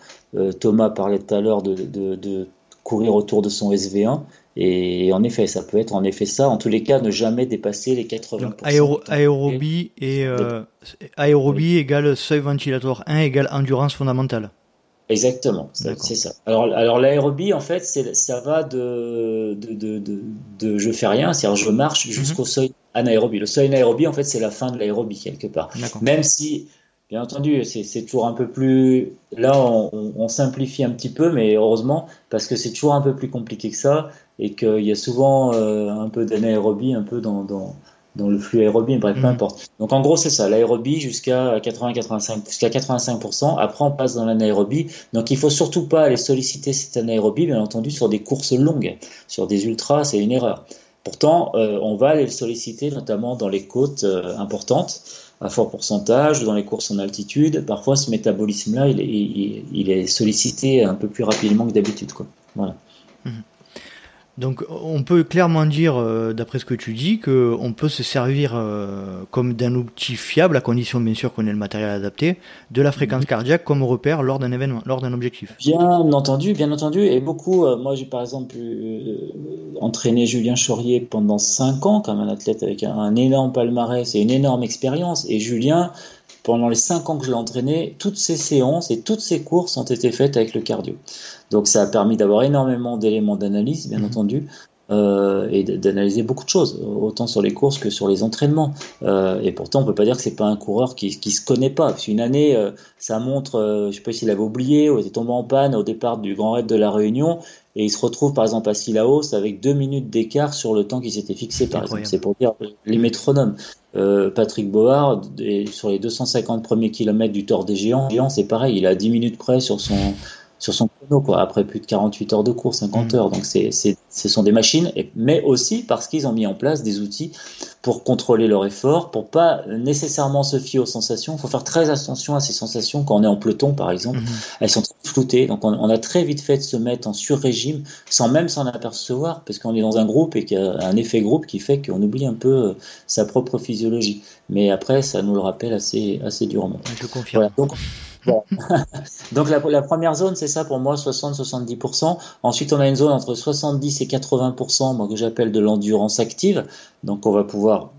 Thomas parlait tout à l'heure de courir autour de son SV1 et en effet, ça peut être en effet ça. En tous les cas, ne jamais dépasser les 80%. aérobie et euh, aérobie égale seuil ventilatoire 1 égale endurance fondamentale. Exactement, c'est ça. Alors, alors l'aérobie, en fait, ça va de, de, de, de, de je fais rien, c'est-à-dire je marche mhm. jusqu'au seuil anaérobie. Le seuil anaérobie, en fait, c'est la fin de l'aérobie quelque part. Même si Bien entendu, c'est toujours un peu plus. Là, on, simplifie un petit peu, mais heureusement, parce que c'est toujours un peu plus compliqué que ça, et qu'il y a souvent euh, un peu d'anaérobie, un peu dans, dans, dans, le flux aérobie, bref, peu mhm. importe. Donc en gros, c'est ça, l'aérobie jusqu'à 80-85, jusqu'à 85%. Après, on passe dans l'anaérobie. Donc il faut surtout pas aller solliciter cette anaérobie, bien entendu, sur des courses longues, sur des ultras, c'est une erreur. Pourtant, euh, on va aller le solliciter, notamment dans les côtes euh, importantes à fort pourcentage, dans les courses en altitude. Parfois, ce métabolisme-là, il, il, est sollicité un peu plus rapidement que d'habitude. Voilà. Donc on peut clairement dire, euh, d'après ce que tu dis, qu'on peut se servir euh, comme d'un outil fiable, à condition bien sûr qu'on ait le matériel adapté, de la fréquence mhm. cardiaque comme repère lors d'un événement, lors d'un objectif. Bien entendu, bien entendu. Et beaucoup, euh, moi j'ai par exemple entraîné Julien Chaurier pendant 5 ans comme un athlète avec un, un énorme palmarès et une énorme expérience. Et Julien, pendant les 5 ans que je l'ai entraîné, toutes ces séances et toutes ces courses ont été faites avec le cardio. Donc ça a permis d'avoir énormément d'éléments d'analyse, bien mhm. entendu, euh, et d'analyser beaucoup de choses, autant sur les courses que sur les entraînements. Euh, et pourtant, on peut pas dire que c'est pas un coureur qui, qui se connaît pas. Parce qu'une année, euh, ça montre, euh, je sais pas s'il avait oublié ou était tombé en panne au départ du Grand Raid de la Réunion, et il se retrouve par exemple à Sillaos avec deux minutes d'écart sur le temps qui s'était fixé. Par exemple, c'est pour dire les métronomes. Patrick Board, sur les 250 premiers kilomètres du Tour des Géants, c'est pareil, il a 10 minutes près sur son sur son chrono, quoi, après plus de 48 heures de course, 50 mm. heures. Donc, c'est, ce sont des machines, mais aussi parce qu'ils ont mis en place des outils pour contrôler leur effort, pour pas nécessairement se fier aux sensations. Il faut faire très attention à ces sensations quand on est en peloton, par exemple. Mm-hmm. Elles sont très floutées. Donc, on, a très vite fait de se mettre en sur-régime sans même s'en apercevoir, parce qu'on est dans un groupe et qu'il y a un effet groupe qui fait qu'on oublie un peu euh, sa propre physiologie. Mais après, ça nous le rappelle assez, assez durement. Je confirme. Donc, Donc la, la, première zone, c'est ça pour moi, 60-70%. Ensuite, on a une zone entre 70 et 80%, moi que j'appelle de l'endurance active. Donc on va pouvoir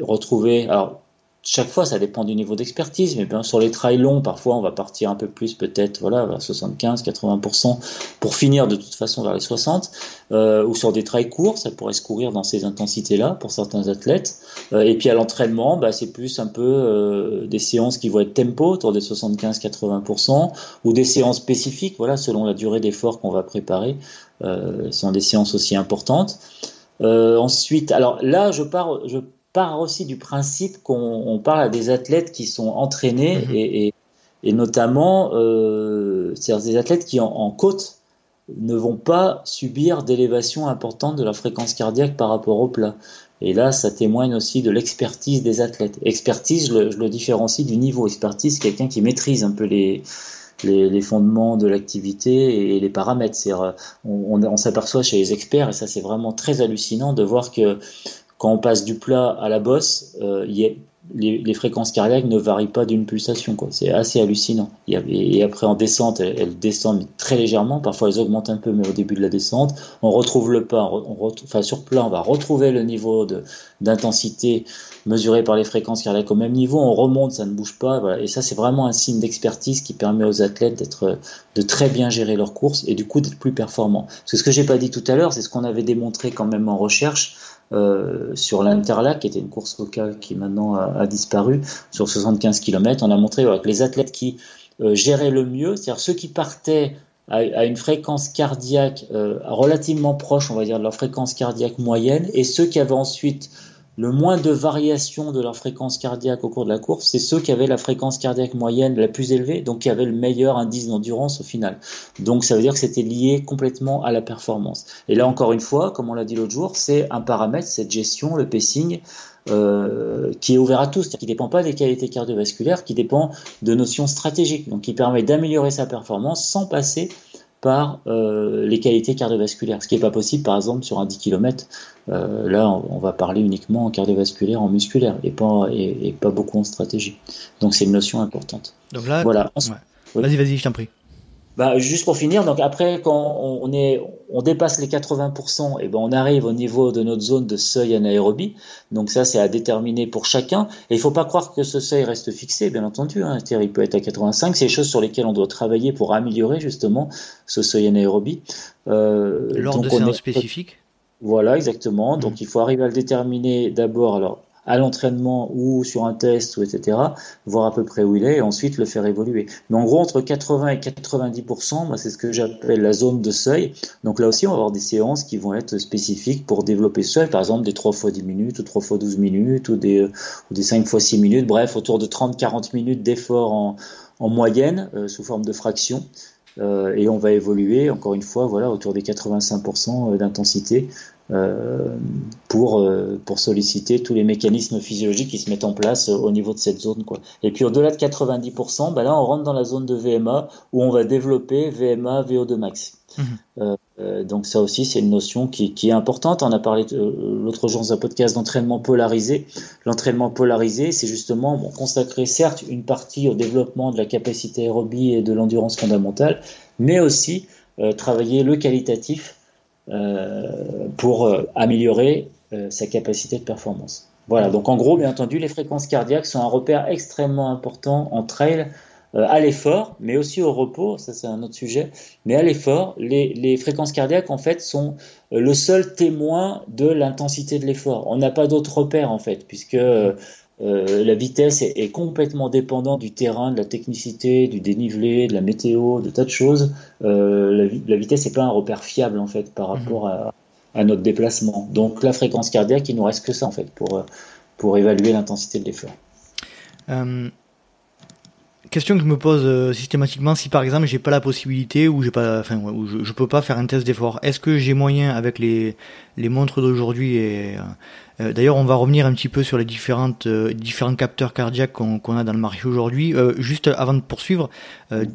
retrouver, alors chaque fois, ça dépend du niveau d'expertise, mais bien sur les trails longs, parfois, on va partir un peu plus, peut-être, voilà, vers 75, 80%, pour finir de toute façon vers les 60, euh, ou sur des trails courts, ça pourrait se courir dans ces intensités-là pour certains athlètes. Euh, et puis à l'entraînement, bah, c'est plus un peu euh, des séances qui vont être tempo, autour des 75-80%, ou des séances spécifiques, voilà, selon la durée d'effort qu'on va préparer. Euh, sont des séances aussi importantes. Ensuite, alors là, je pars, je part aussi du principe qu'on parle à des athlètes qui sont entraînés mhm. et, et, notamment euh, des athlètes qui en, côte ne vont pas subir d'élévation importante de la fréquence cardiaque par rapport au plat. Et là, ça témoigne aussi de l'expertise des athlètes. Expertise, je le, différencie du niveau. Expertise, quelqu'un qui maîtrise un peu les, les, fondements de l'activité et les paramètres. On, on s'aperçoit chez les experts, et ça c'est vraiment très hallucinant de voir que quand on passe du plat à la bosse, euh, les, fréquences cardiaques ne varient pas d'une pulsation. C'est assez hallucinant. Et, après, en descente, elles, descendent très légèrement. Parfois, elles augmentent un peu, mais au début de la descente, on retrouve le pas. enfin, sur plat, on va retrouver le niveau d'intensité mesuré par les fréquences cardiaques au même niveau. On remonte, ça ne bouge pas. Et ça, c'est vraiment un signe d'expertise qui permet aux athlètes d'être, de très bien gérer leur course et du coup d'être plus performants. Parce que ce que j'ai pas dit tout à l'heure, c'est ce qu'on avait démontré quand même en recherche euh, sur l'Interlac, qui était une course locale qui maintenant a, disparu, sur 75 km. On a montré que les athlètes qui euh, géraient le mieux, c'est-à-dire ceux qui partaient à, une fréquence cardiaque euh, relativement proche, on va dire, de leur fréquence cardiaque moyenne, et ceux qui avaient ensuite le moins de variation de leur fréquence cardiaque au cours de la course, c'est ceux qui avaient la fréquence cardiaque moyenne la plus élevée, donc qui avaient le meilleur indice d'endurance au final. Donc ça veut dire que c'était lié complètement à la performance. Et là encore une fois, comme on l'a dit l'autre jour, c'est un paramètre, cette gestion, le pacing, euh, qui est ouvert à tous, qui ne dépend pas des qualités cardiovasculaires, qui dépend de notions stratégiques, donc qui permet d'améliorer sa performance sans passer par euh, les qualités cardiovasculaires, ce qui n'est pas possible par exemple sur un 10 km. Euh, là, on, va parler uniquement en cardiovasculaire, en musculaire, et pas, et, pas beaucoup en stratégie. Donc c'est une notion importante. Donc là, voilà. Vas-y, vas-y, je t'en prie. Bah, juste pour finir, donc après, quand on, est, on dépasse les 80%, et ben on arrive au niveau de notre zone de seuil anaérobie. Donc ça, c'est à déterminer pour chacun. Et il faut pas croire que ce seuil reste fixé, bien entendu. Hein. Il peut être à 85. C'est des choses sur lesquelles on doit travailler pour améliorer justement ce seuil anaérobie. Euh, Lors de séances spécifiques voilà, exactement. Donc mmh. il faut arriver à le déterminer d'abord. Alors à l'entraînement ou sur un test, ou etc., voir à peu près où il est et ensuite le faire évoluer. Mais en gros, entre 80 et 90%, c'est ce que j'appelle la zone de seuil. Donc là aussi, on va avoir des séances qui vont être spécifiques pour développer ce seuil, par exemple des 3 fois 10 minutes ou 3 fois 12 minutes ou des, ou des 5 fois 6 minutes, bref, autour de 30-40 minutes d'effort en, en moyenne euh, sous forme de fraction. Euh, et on va évoluer encore une fois voilà autour des 85% d'intensité euh, pour, euh, pour solliciter tous les mécanismes physiologiques qui se mettent en place au niveau de cette zone. Quoi. Et puis au-delà de 90%, bah là on rentre dans la zone de VMA où on va développer VMA VO2 max. Mhm. Euh, donc ça aussi c'est une notion qui, qui, est importante. On a parlé l'autre jour dans un podcast d'entraînement polarisé. L'entraînement polarisé, c'est justement bon, consacrer certes une partie au développement de la capacité aérobie et de l'endurance fondamentale, mais aussi travailler le qualitatif euh, pour euh, améliorer euh, sa capacité de performance. Voilà, donc en gros, bien entendu, les fréquences cardiaques sont un repère extrêmement important en trail, à l'effort, mais aussi au repos, ça c'est un autre sujet, mais à l'effort, les, les, fréquences cardiaques en fait sont le seul témoin de l'intensité de l'effort. On n'a pas d'autres repères en fait, puisque euh, la vitesse est, complètement dépendante du terrain, de la technicité, du dénivelé, de la météo, de tas de choses. Euh, la, vitesse n'est pas un repère fiable en fait par mhm. rapport à, notre déplacement. Donc la fréquence cardiaque, il nous reste que ça en fait pour, pour évaluer l'intensité de l'effort. Euh, question que je me pose systématiquement si par exemple j'ai pas la possibilité ou j'ai pas enfin je, je, peux pas faire un test d'effort est-ce que j'ai moyen avec les les montres d'aujourd'hui et euh, d'ailleurs, on va revenir un petit peu sur les différentes, euh, différents capteurs cardiaques qu'on a dans le marché aujourd'hui. Euh, juste avant de poursuivre,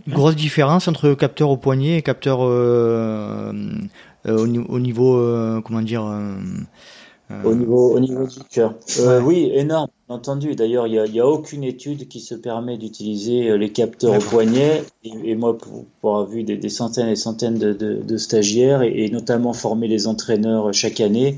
grosse différence entre capteur au poignet et capteur au, au, niveau, comment dire, Au niveau, au niveau du cœur. Oui, énorme, entendu. D'ailleurs, il n'y a, a, aucune étude qui se permet d'utiliser les capteurs au poignet. Et, moi, pour, pour, avoir vu des, des, centaines et centaines de, de, de stagiaires et, et, notamment former les entraîneurs chaque année,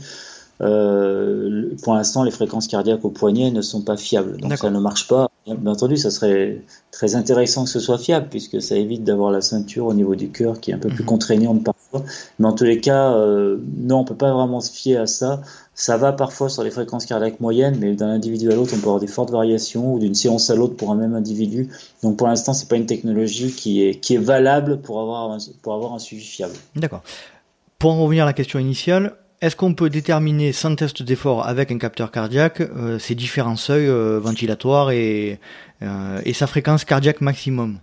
euh, pour l'instant, les fréquences cardiaques au poignet ne sont pas fiables. Donc ça ne marche pas. Bien entendu, ça serait très intéressant que ce soit fiable, puisque ça évite d'avoir la ceinture au niveau du cœur qui est un peu plus mhm. contraignante parfois. Mais en tous les cas, euh, non, on peut pas vraiment se fier à ça. Ça va parfois sur les fréquences cardiaques moyennes, mais d'un individu à l'autre, on peut avoir des fortes variations, ou d'une séance à l'autre pour un même individu. Donc pour l'instant, c'est pas une technologie qui est, qui est valable pour avoir un, pour avoir un suivi fiable. D'accord. Pour en revenir à la question initiale, est-ce qu'on peut déterminer sans test d'effort avec un capteur cardiaque euh, ces différents seuils euh, ventilatoires et, euh, et sa fréquence cardiaque maximum?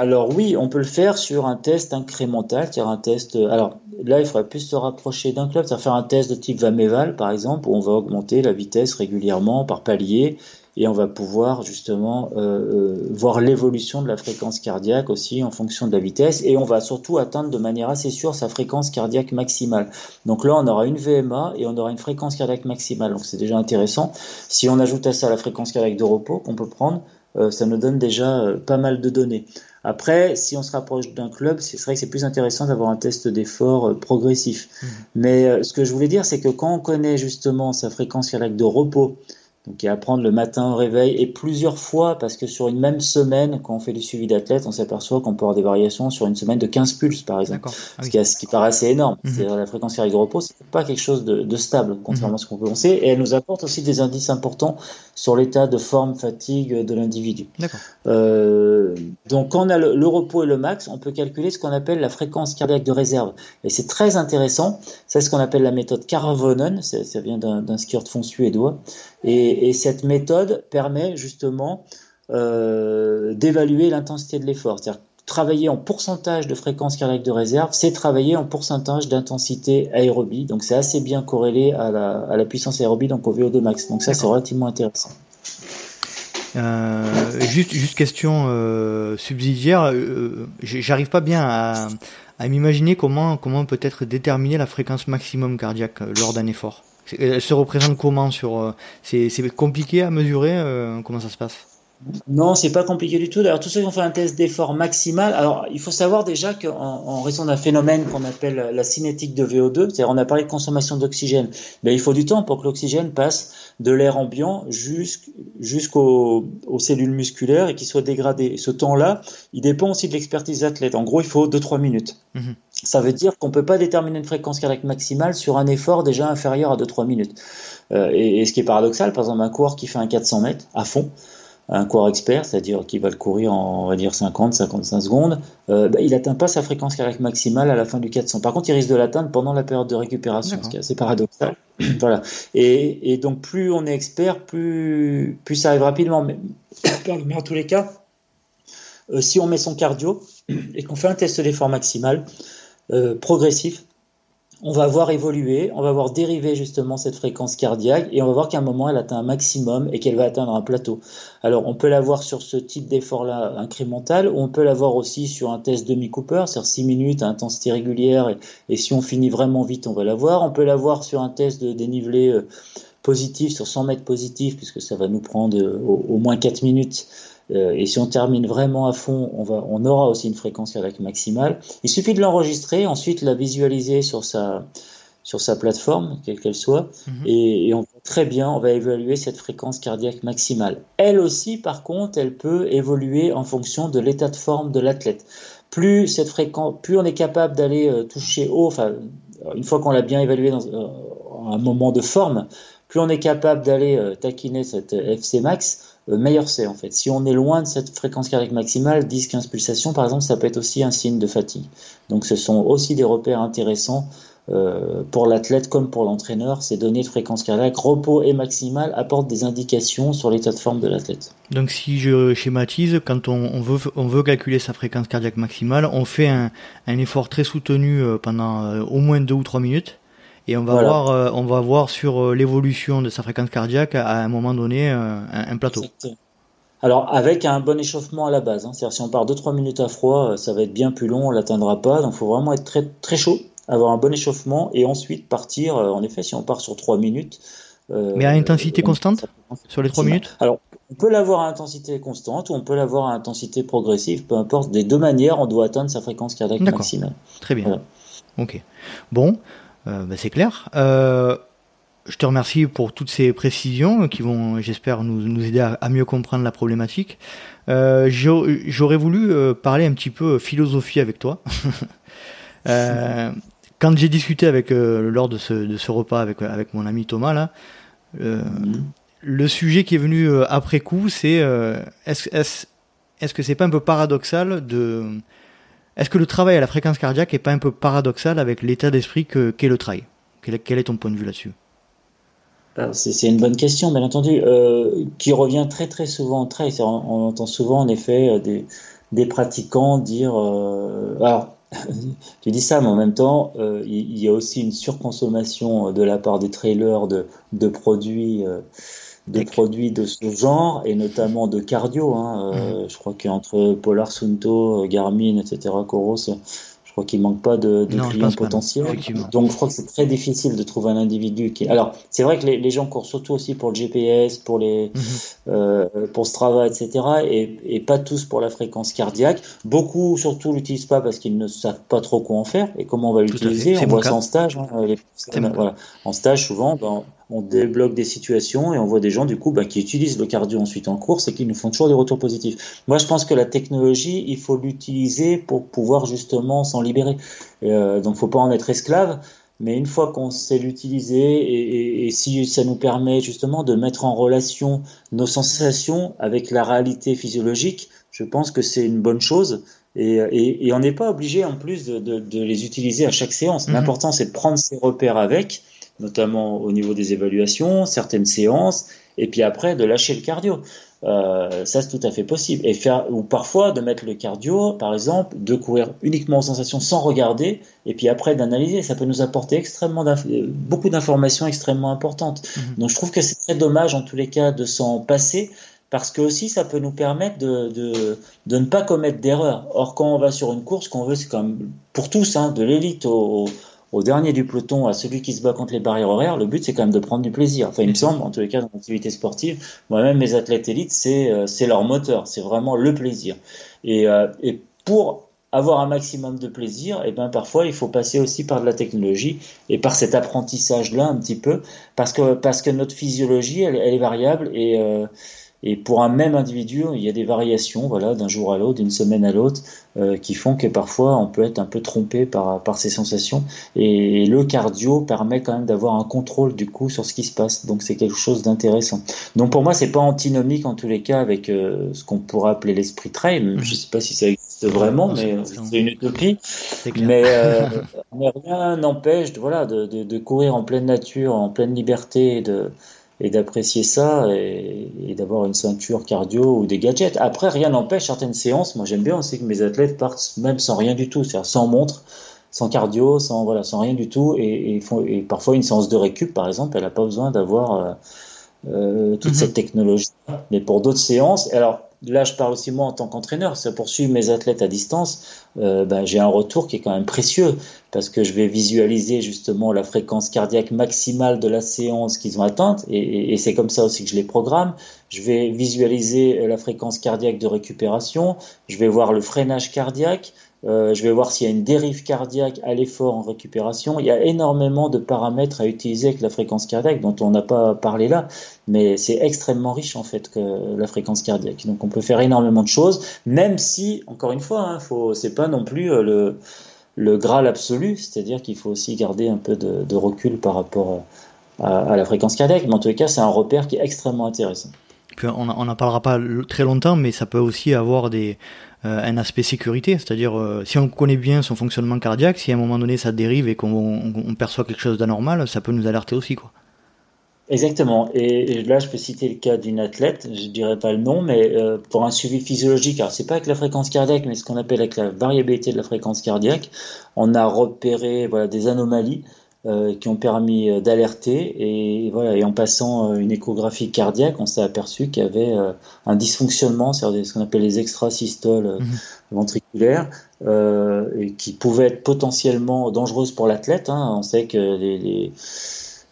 Alors oui, on peut le faire sur un test incrémental, c'est-à-dire un test. Alors là, il faudrait plus se rapprocher d'un club, c'est-à-dire faire un test de type Vameval, par exemple, où on va augmenter la vitesse régulièrement par palier et on va pouvoir justement euh, euh, voir l'évolution de la fréquence cardiaque aussi en fonction de la vitesse et on va surtout atteindre de manière assez sûre sa fréquence cardiaque maximale. Donc là on aura une VMA et on aura une fréquence cardiaque maximale donc c'est déjà intéressant. Si on ajoute à ça la fréquence cardiaque de repos qu'on peut prendre, euh, ça nous donne déjà pas mal de données. Après, si on se rapproche d'un club, c'est vrai que c'est plus intéressant d'avoir un test d'effort progressif. Mmh. Mais ce que je voulais dire, c'est que quand on connaît justement sa fréquence cardiaque de repos, donc, il y a à prendre le matin au réveil et plusieurs fois, parce que sur une même semaine, quand on fait du suivi d'athlète, on s'aperçoit qu'on peut avoir des variations sur une semaine de 15 pulses, par exemple. Ah ce, qui, ce, qui, paraît assez énorme. Mhm. C'est La fréquence cardiaque de repos, c'est pas quelque chose de, de stable, contrairement à ce qu'on peut penser. Et elle nous apporte aussi des indices importants sur l'état de forme, fatigue de l'individu. Euh, donc, quand on a le, repos et le max, on peut calculer ce qu'on appelle la fréquence cardiaque de réserve. Et c'est très intéressant. C'est ce qu'on appelle la méthode Carvonen. Ça vient d'un skieur de fond suédois. Et, et, cette méthode permet justement euh, d'évaluer l'intensité de l'effort. C'est-à-dire travailler en pourcentage de fréquence cardiaque de réserve, c'est travailler en pourcentage d'intensité aérobie. Donc c'est assez bien corrélé à la, à la, puissance aérobie, donc au VO2 max. Donc ça c'est relativement intéressant. Euh, juste, juste question euh, subsidiaire, euh, j'arrive pas bien à, à m'imaginer comment, comment peut être déterminer la fréquence maximum cardiaque lors d'un effort. Elle se représente comment sur euh, C'est compliqué à mesurer euh, Comment ça se passe? Non, c'est pas compliqué du tout. D'ailleurs, tous ceux qui ont fait un test d'effort maximal, alors il faut savoir déjà qu'en en raison d'un phénomène qu'on appelle la cinétique de VO2, c'est-à-dire on a parlé de consommation d'oxygène, mais il faut du temps pour que l'oxygène passe de l'air ambiant jusqu'aux cellules musculaires et qu'il soit dégradé. Et ce temps-là, il dépend aussi de l'expertise athlète. En gros, il faut 2-3 minutes. Mhm. Ça veut dire qu'on peut pas déterminer une fréquence cardiaque maximale sur un effort déjà inférieur à 2-3 minutes. Euh, et, et, ce qui est paradoxal, par exemple, un coureur qui fait un 400 mètres à fond, un coureur expert, c'est-à-dire qui va le courir en, on va dire, 50, 55 secondes, euh, bah, il n'atteint pas sa fréquence cardiaque maximale à la fin du 400. Par contre, il risque de l'atteindre pendant la période de récupération, ce qui est assez paradoxal. voilà. Et, et, donc, plus on est expert, plus, plus ça arrive rapidement. Mais, mais en tous les cas, euh, si on met son cardio et qu'on fait un test d'effort maximal euh, progressif, on va voir évoluer, on va voir dériver justement cette fréquence cardiaque et on va voir qu'à un moment elle atteint un maximum et qu'elle va atteindre un plateau. Alors on peut l'avoir sur ce type d'effort-là incrémental ou on peut l'avoir aussi sur un test demi-Cooper, c'est-à-dire 6 minutes à intensité régulière et, si on finit vraiment vite on va l'avoir. On peut l'avoir sur un test de dénivelé euh, positif, sur 100 mètres positif puisque ça va nous prendre euh, au moins 4 minutes et si on termine vraiment à fond, on, va, on aura aussi une fréquence cardiaque maximale. Il suffit de l'enregistrer, ensuite la visualiser sur sa, sur sa plateforme, quelle qu'elle soit, mhm. et, et, on très bien, on va évaluer cette fréquence cardiaque maximale. Elle aussi, par contre, elle peut évoluer en fonction de l'état de forme de l'athlète. Plus cette fréquence, plus on est capable d'aller euh, toucher haut, enfin, une fois qu'on l'a bien évalué dans euh, un moment de forme, plus on est capable d'aller taquiner cette FC max, euh, meilleur c'est en fait. Si on est loin de cette fréquence cardiaque maximale, 10-15 pulsations par exemple, ça peut être aussi un signe de fatigue. Donc ce sont aussi des repères intéressants euh, pour l'athlète comme pour l'entraîneur. Ces données de fréquence cardiaque, repos et maximale apportent des indications sur l'état de forme de l'athlète. Donc si je schématise, quand on, veut, calculer sa fréquence cardiaque maximale, on fait un, un effort très soutenu euh, pendant au moins 2 ou 3 minutes et on va voir euh, on va voir sur euh, l'évolution de sa fréquence cardiaque à un moment donné euh, un, plateau. Alors avec un bon échauffement à la base, hein. c'est-à-dire si on part 2-3 minutes à froid, ça va être bien plus long, on l'atteindra pas, donc il faut vraiment être très très chaud avoir un bon échauffement et ensuite partir. en effet, si on part sur 3 minutes. Mais à intensité constante sur les 3 minutes Alors, on peut l'avoir à intensité constante ou on peut l'avoir à intensité progressive, peu importe. Des deux manières, on doit atteindre sa fréquence cardiaque maximale. Très bien. Ok. Bon, bah, c'est clair. Euh, je te remercie pour toutes ces précisions qui vont, j'espère, nous, nous, aider à, mieux comprendre la problématique. Euh, J'aurais voulu euh, parler un petit peu philosophie avec toi. euh, quand j'ai discuté avec euh, lors de ce, de ce, repas avec, avec mon ami Thomas là, mm-hmm. le sujet qui est venu euh, après coup, c'est est-ce est est que c'est pas un peu paradoxal de est-ce que le travail à la fréquence cardiaque est pas un peu paradoxal avec l'état d'esprit qu'est le trail? Quel, est ton point de vue là-dessus? C'est une bonne question, bien entendu, euh, qui revient très très souvent en trail. On, entend souvent en effet euh, des, pratiquants dire. Euh, alors, tu dis ça, mais en même temps, il, y a aussi une surconsommation de la part des trailers de produits. Euh, de produits de ce genre et notamment de cardio. Hein. Mmh. Je crois qu'entre Polar Sunto, Garmin, etc., Coros, je crois qu'il manque pas de, clients potentiels. Donc je crois que c'est très difficile de trouver un individu qui. Alors c'est vrai que les, gens courent surtout aussi pour le GPS, pour les, mhm. euh, pour Strava, etc. Et, pas tous pour la fréquence cardiaque. Beaucoup surtout l'utilisent pas parce qu'ils ne savent pas trop quoi en faire et comment on va l'utiliser. On voit ça en stage. Hein, voilà. En stage souvent, ben, on débloque des situations et on voit des gens du coup bah, qui utilisent le cardio ensuite en course et qui nous font toujours des retours positifs. Moi, je pense que la technologie, il faut l'utiliser pour pouvoir justement s'en libérer. Euh, donc, faut pas en être esclave. Mais une fois qu'on sait l'utiliser et, et, si ça nous permet justement de mettre en relation nos sensations avec la réalité physiologique, je pense que c'est une bonne chose. Et, et on n'est pas obligé en plus de, de, de, les utiliser à chaque séance. Mm-hmm. L'important c'est de prendre ses repères avec notamment au niveau des évaluations, certaines séances, et puis après de lâcher le cardio. Euh, ça c'est tout à fait possible. Et faire ou parfois de mettre le cardio, par exemple, de courir uniquement en sensation sans regarder, et puis après d'analyser. Ça peut nous apporter extrêmement beaucoup d'informations extrêmement importantes. Mhm. Donc je trouve que c'est très dommage en tous les cas de s'en passer. Parce que aussi, ça peut nous permettre de, de, de ne pas commettre d'erreurs. Or, quand on va sur une course, qu'on veut, c'est comme pour tous, hein, de l'élite au, au dernier du peloton, à celui qui se bat contre les barrières horaires, le but c'est quand même de prendre du plaisir. Enfin, il me semble, en tous les cas, dans l'activité sportive, moi-même, mes athlètes élites, c'est euh, c'est leur moteur, c'est vraiment le plaisir. Et, euh, et pour avoir un maximum de plaisir, et eh ben parfois il faut passer aussi par de la technologie et par cet apprentissage là un petit peu parce que parce que notre physiologie elle, elle est variable et euh, et pour un même individu, il y a des variations, voilà, d'un jour à l'autre, d'une semaine à l'autre, euh, qui font que parfois on peut être un peu trompé par, par ces sensations. Et, le cardio permet quand même d'avoir un contrôle du coup sur ce qui se passe. Donc c'est quelque chose d'intéressant. Donc pour moi, c'est pas antinomique en tous les cas avec euh, ce qu'on pourrait appeler l'esprit trail. Je Je sais pas si ça existe vraiment, mais c'est une utopie. Mais, euh, mais, rien n'empêche, voilà, de, de, de courir en pleine nature, en pleine liberté, de et d'apprécier ça et, d'avoir une ceinture cardio ou des gadgets. Après, rien n'empêche certaines séances. Moi, j'aime bien aussi que mes athlètes partent même sans rien du tout, c'est-à-dire sans montre, sans cardio, sans voilà, sans rien du tout, et, et, font, et parfois une séance de récup, par exemple, elle n'a pas besoin d'avoir euh, euh toute mhm. cette technologie. Mais pour d'autres séances, alors là, je parle aussi moi en tant qu'entraîneur, ça poursuit mes athlètes à distance, euh, ben, j'ai un retour qui est quand même précieux parce que je vais visualiser justement la fréquence cardiaque maximale de la séance qu'ils ont atteinte et, et c'est comme ça aussi que je les programme. Je vais visualiser la fréquence cardiaque de récupération, je vais voir le freinage cardiaque, euh, je vais voir s'il y a une dérive cardiaque à l'effort en récupération. Il y a énormément de paramètres à utiliser avec la fréquence cardiaque dont on n'a pas parlé là, mais c'est extrêmement riche en fait que la fréquence cardiaque. Donc on peut faire énormément de choses, même si, encore une fois, hein, c'est pas non plus euh, le, graal absolu, c'est-à-dire qu'il faut aussi garder un peu de, recul par rapport à, la fréquence cardiaque. Mais en les cas, c'est un repère qui est extrêmement intéressant. On n'en parlera pas très longtemps, mais ça peut aussi avoir euh, un aspect sécurité, c'est-à-dire euh, si on connaît bien son fonctionnement cardiaque, si à un moment donné ça dérive et qu'on perçoit quelque chose d'anormal, ça peut nous alerter aussi quoi. Exactement. Et, là, je peux citer le cas d'une athlète, je dirais pas le nom, mais euh, pour un suivi physiologique, alors c'est pas avec la fréquence cardiaque, mais ce qu'on appelle avec la variabilité de la fréquence cardiaque, on a repéré des anomalies euh, qui ont permis euh, d'alerter. Et voilà, et en passant une échographie cardiaque, on s'est aperçu qu'il y avait un dysfonctionnement, c'est-à-dire ce qu'on appelle les extrasystoles mhm. ventriculaires, et qui pouvaient être potentiellement dangereuses pour l'athlète. Hein. On sait que les, les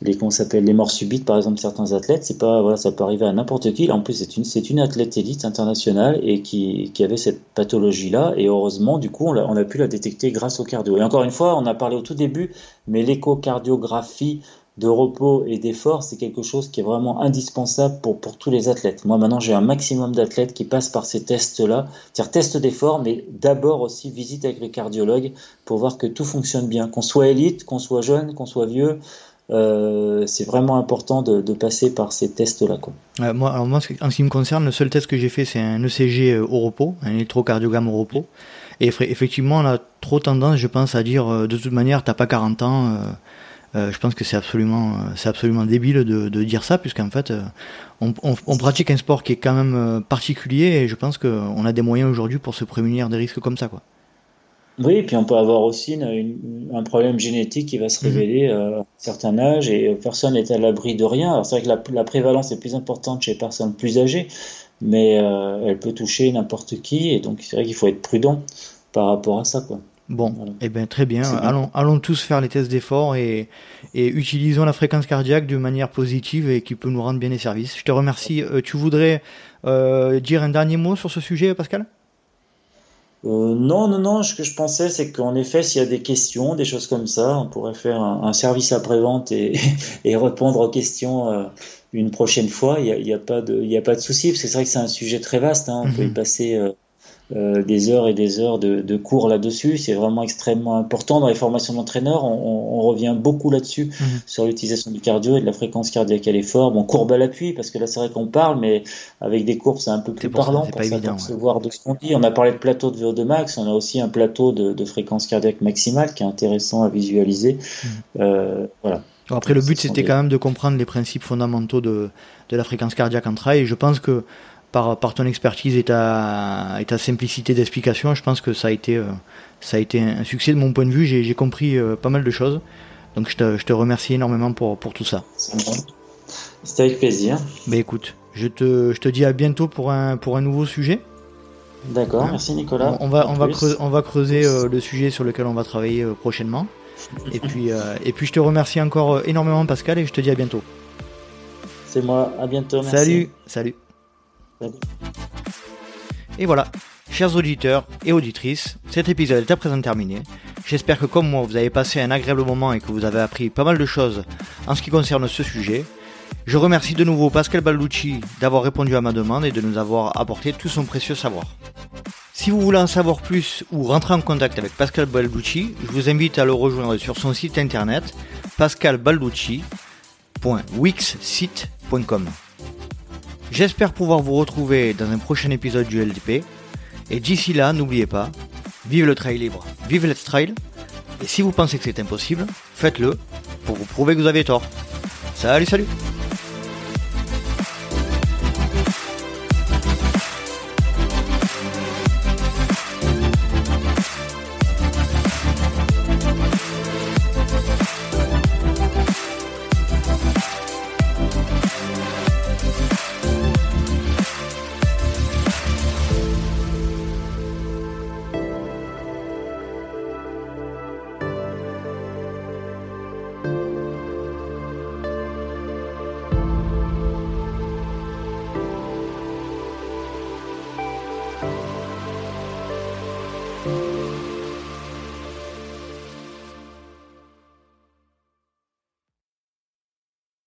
les qu'on s'appelle les morts subites par exemple certains athlètes c'est pas voilà ça peut arriver à n'importe qui. En plus c'est une c'est une athlète élite internationale et qui, avait cette pathologie là et heureusement du coup on a, pu la détecter grâce au cardio. Et encore une fois on a parlé au tout début mais l'échocardiographie de repos et d'effort, c'est quelque chose qui est vraiment indispensable pour, tous les athlètes. Moi, maintenant, j'ai un maximum d'athlètes qui passent par ces tests-là, c'est-à-dire tests d'effort, mais d'abord aussi visite avec le cardiologue pour voir que tout fonctionne bien, qu'on soit élite, qu'on soit jeune, qu'on soit vieux, euh, c'est vraiment important de, passer par ces tests-là. Euh, moi, alors moi, en ce qui me concerne, le seul test que j'ai fait, c'est un ECG euh, au repos, un électrocardiogramme au repos. Et effectivement, on a trop tendance, je pense, à dire de toute manière, t'as pas 40 ans. je pense que c'est absolument, c'est absolument débile de, dire ça, puisqu'en fait, on, on, pratique un sport qui est quand même particulier, et je pense qu'on a des moyens aujourd'hui pour se prémunir des risques comme ça, quoi. Oui, et puis on peut avoir aussi un problème génétique qui va se mhm. révéler euh, à un certain âge et personne n'est à l'abri de rien. Alors c'est vrai que la, prévalence est plus importante chez les personnes plus âgées, mais euh, elle peut toucher n'importe qui et donc c'est vrai qu'il faut être prudent par rapport à ça. Quoi. Bon, eh ben, très bien. Allons, allons tous faire les tests d'effort et, et utilisons la fréquence cardiaque de manière positive et qui peut nous rendre bien les services. Je te remercie. Euh, tu voudrais dire un dernier mot sur ce sujet, Pascal? Euh, non, non, non. Ce que je pensais, c'est qu'en effet, s'il y a des questions, des choses comme ça, on pourrait faire un, service après-vente et, et, répondre aux questions euh, une prochaine fois. Il n'y a, y a, pas de, il a pas de souci, parce que c'est vrai que c'est un sujet très vaste. Hein. On peut y mhm. passer euh, euh, des heures et des heures de, de cours là-dessus. C'est vraiment extrêmement important. Dans les formations d'entraîneurs, on, on, revient beaucoup là-dessus, mhm. sur l'utilisation du cardio et de la fréquence cardiaque à l'effort. Bon, courbe à l'appui, parce que là, c'est vrai qu'on parle, mais avec des courbes, c'est un peu plus parlant pour savoir de ce qu'on dit. On a parlé de plateau de VO2 max, on a aussi un plateau de, de fréquence cardiaque maximale qui est intéressant à visualiser. Mhm. Euh, voilà. Après, le but, c'était quand même de comprendre les principes fondamentaux de, de la fréquence cardiaque en trail. Et je pense que par, par ton expertise et ta, et ta simplicité d'explication, je pense que ça a été, euh, ça a été un succès de mon point de vue. J'ai compris euh, pas mal de choses. Donc je te, je te remercie énormément pour, pour tout ça. C'était avec plaisir. Mais écoute, je te, je te dis à bientôt pour un, pour un nouveau sujet. D'accord, hein merci Nicolas. On va, on va, creuser, on va creuser euh, le sujet sur lequel on va travailler prochainement. et, puis, et puis je te remercie encore énormément Pascal et je te dis à bientôt. C'est moi, à bientôt. Merci. Salut, salut. Et voilà, chers auditeurs et auditrices, cet épisode est à présent terminé. J'espère que comme moi vous avez passé un agréable moment et que vous avez appris pas mal de choses en ce qui concerne ce sujet. Je remercie de nouveau Pascal Balducci d'avoir répondu à ma demande et de nous avoir apporté tout son précieux savoir. Si vous voulez en savoir plus ou rentrer en contact avec Pascal Balducci, je vous invite à le rejoindre sur son site internet pascalbalducci.wixsite.com. J'espère pouvoir vous retrouver dans un prochain épisode du LDP. Et d'ici là, n'oubliez pas, vive le trail libre, vive Let's Trail. Et si vous pensez que c'est impossible, faites-le pour vous prouver que vous avez tort. Salut, salut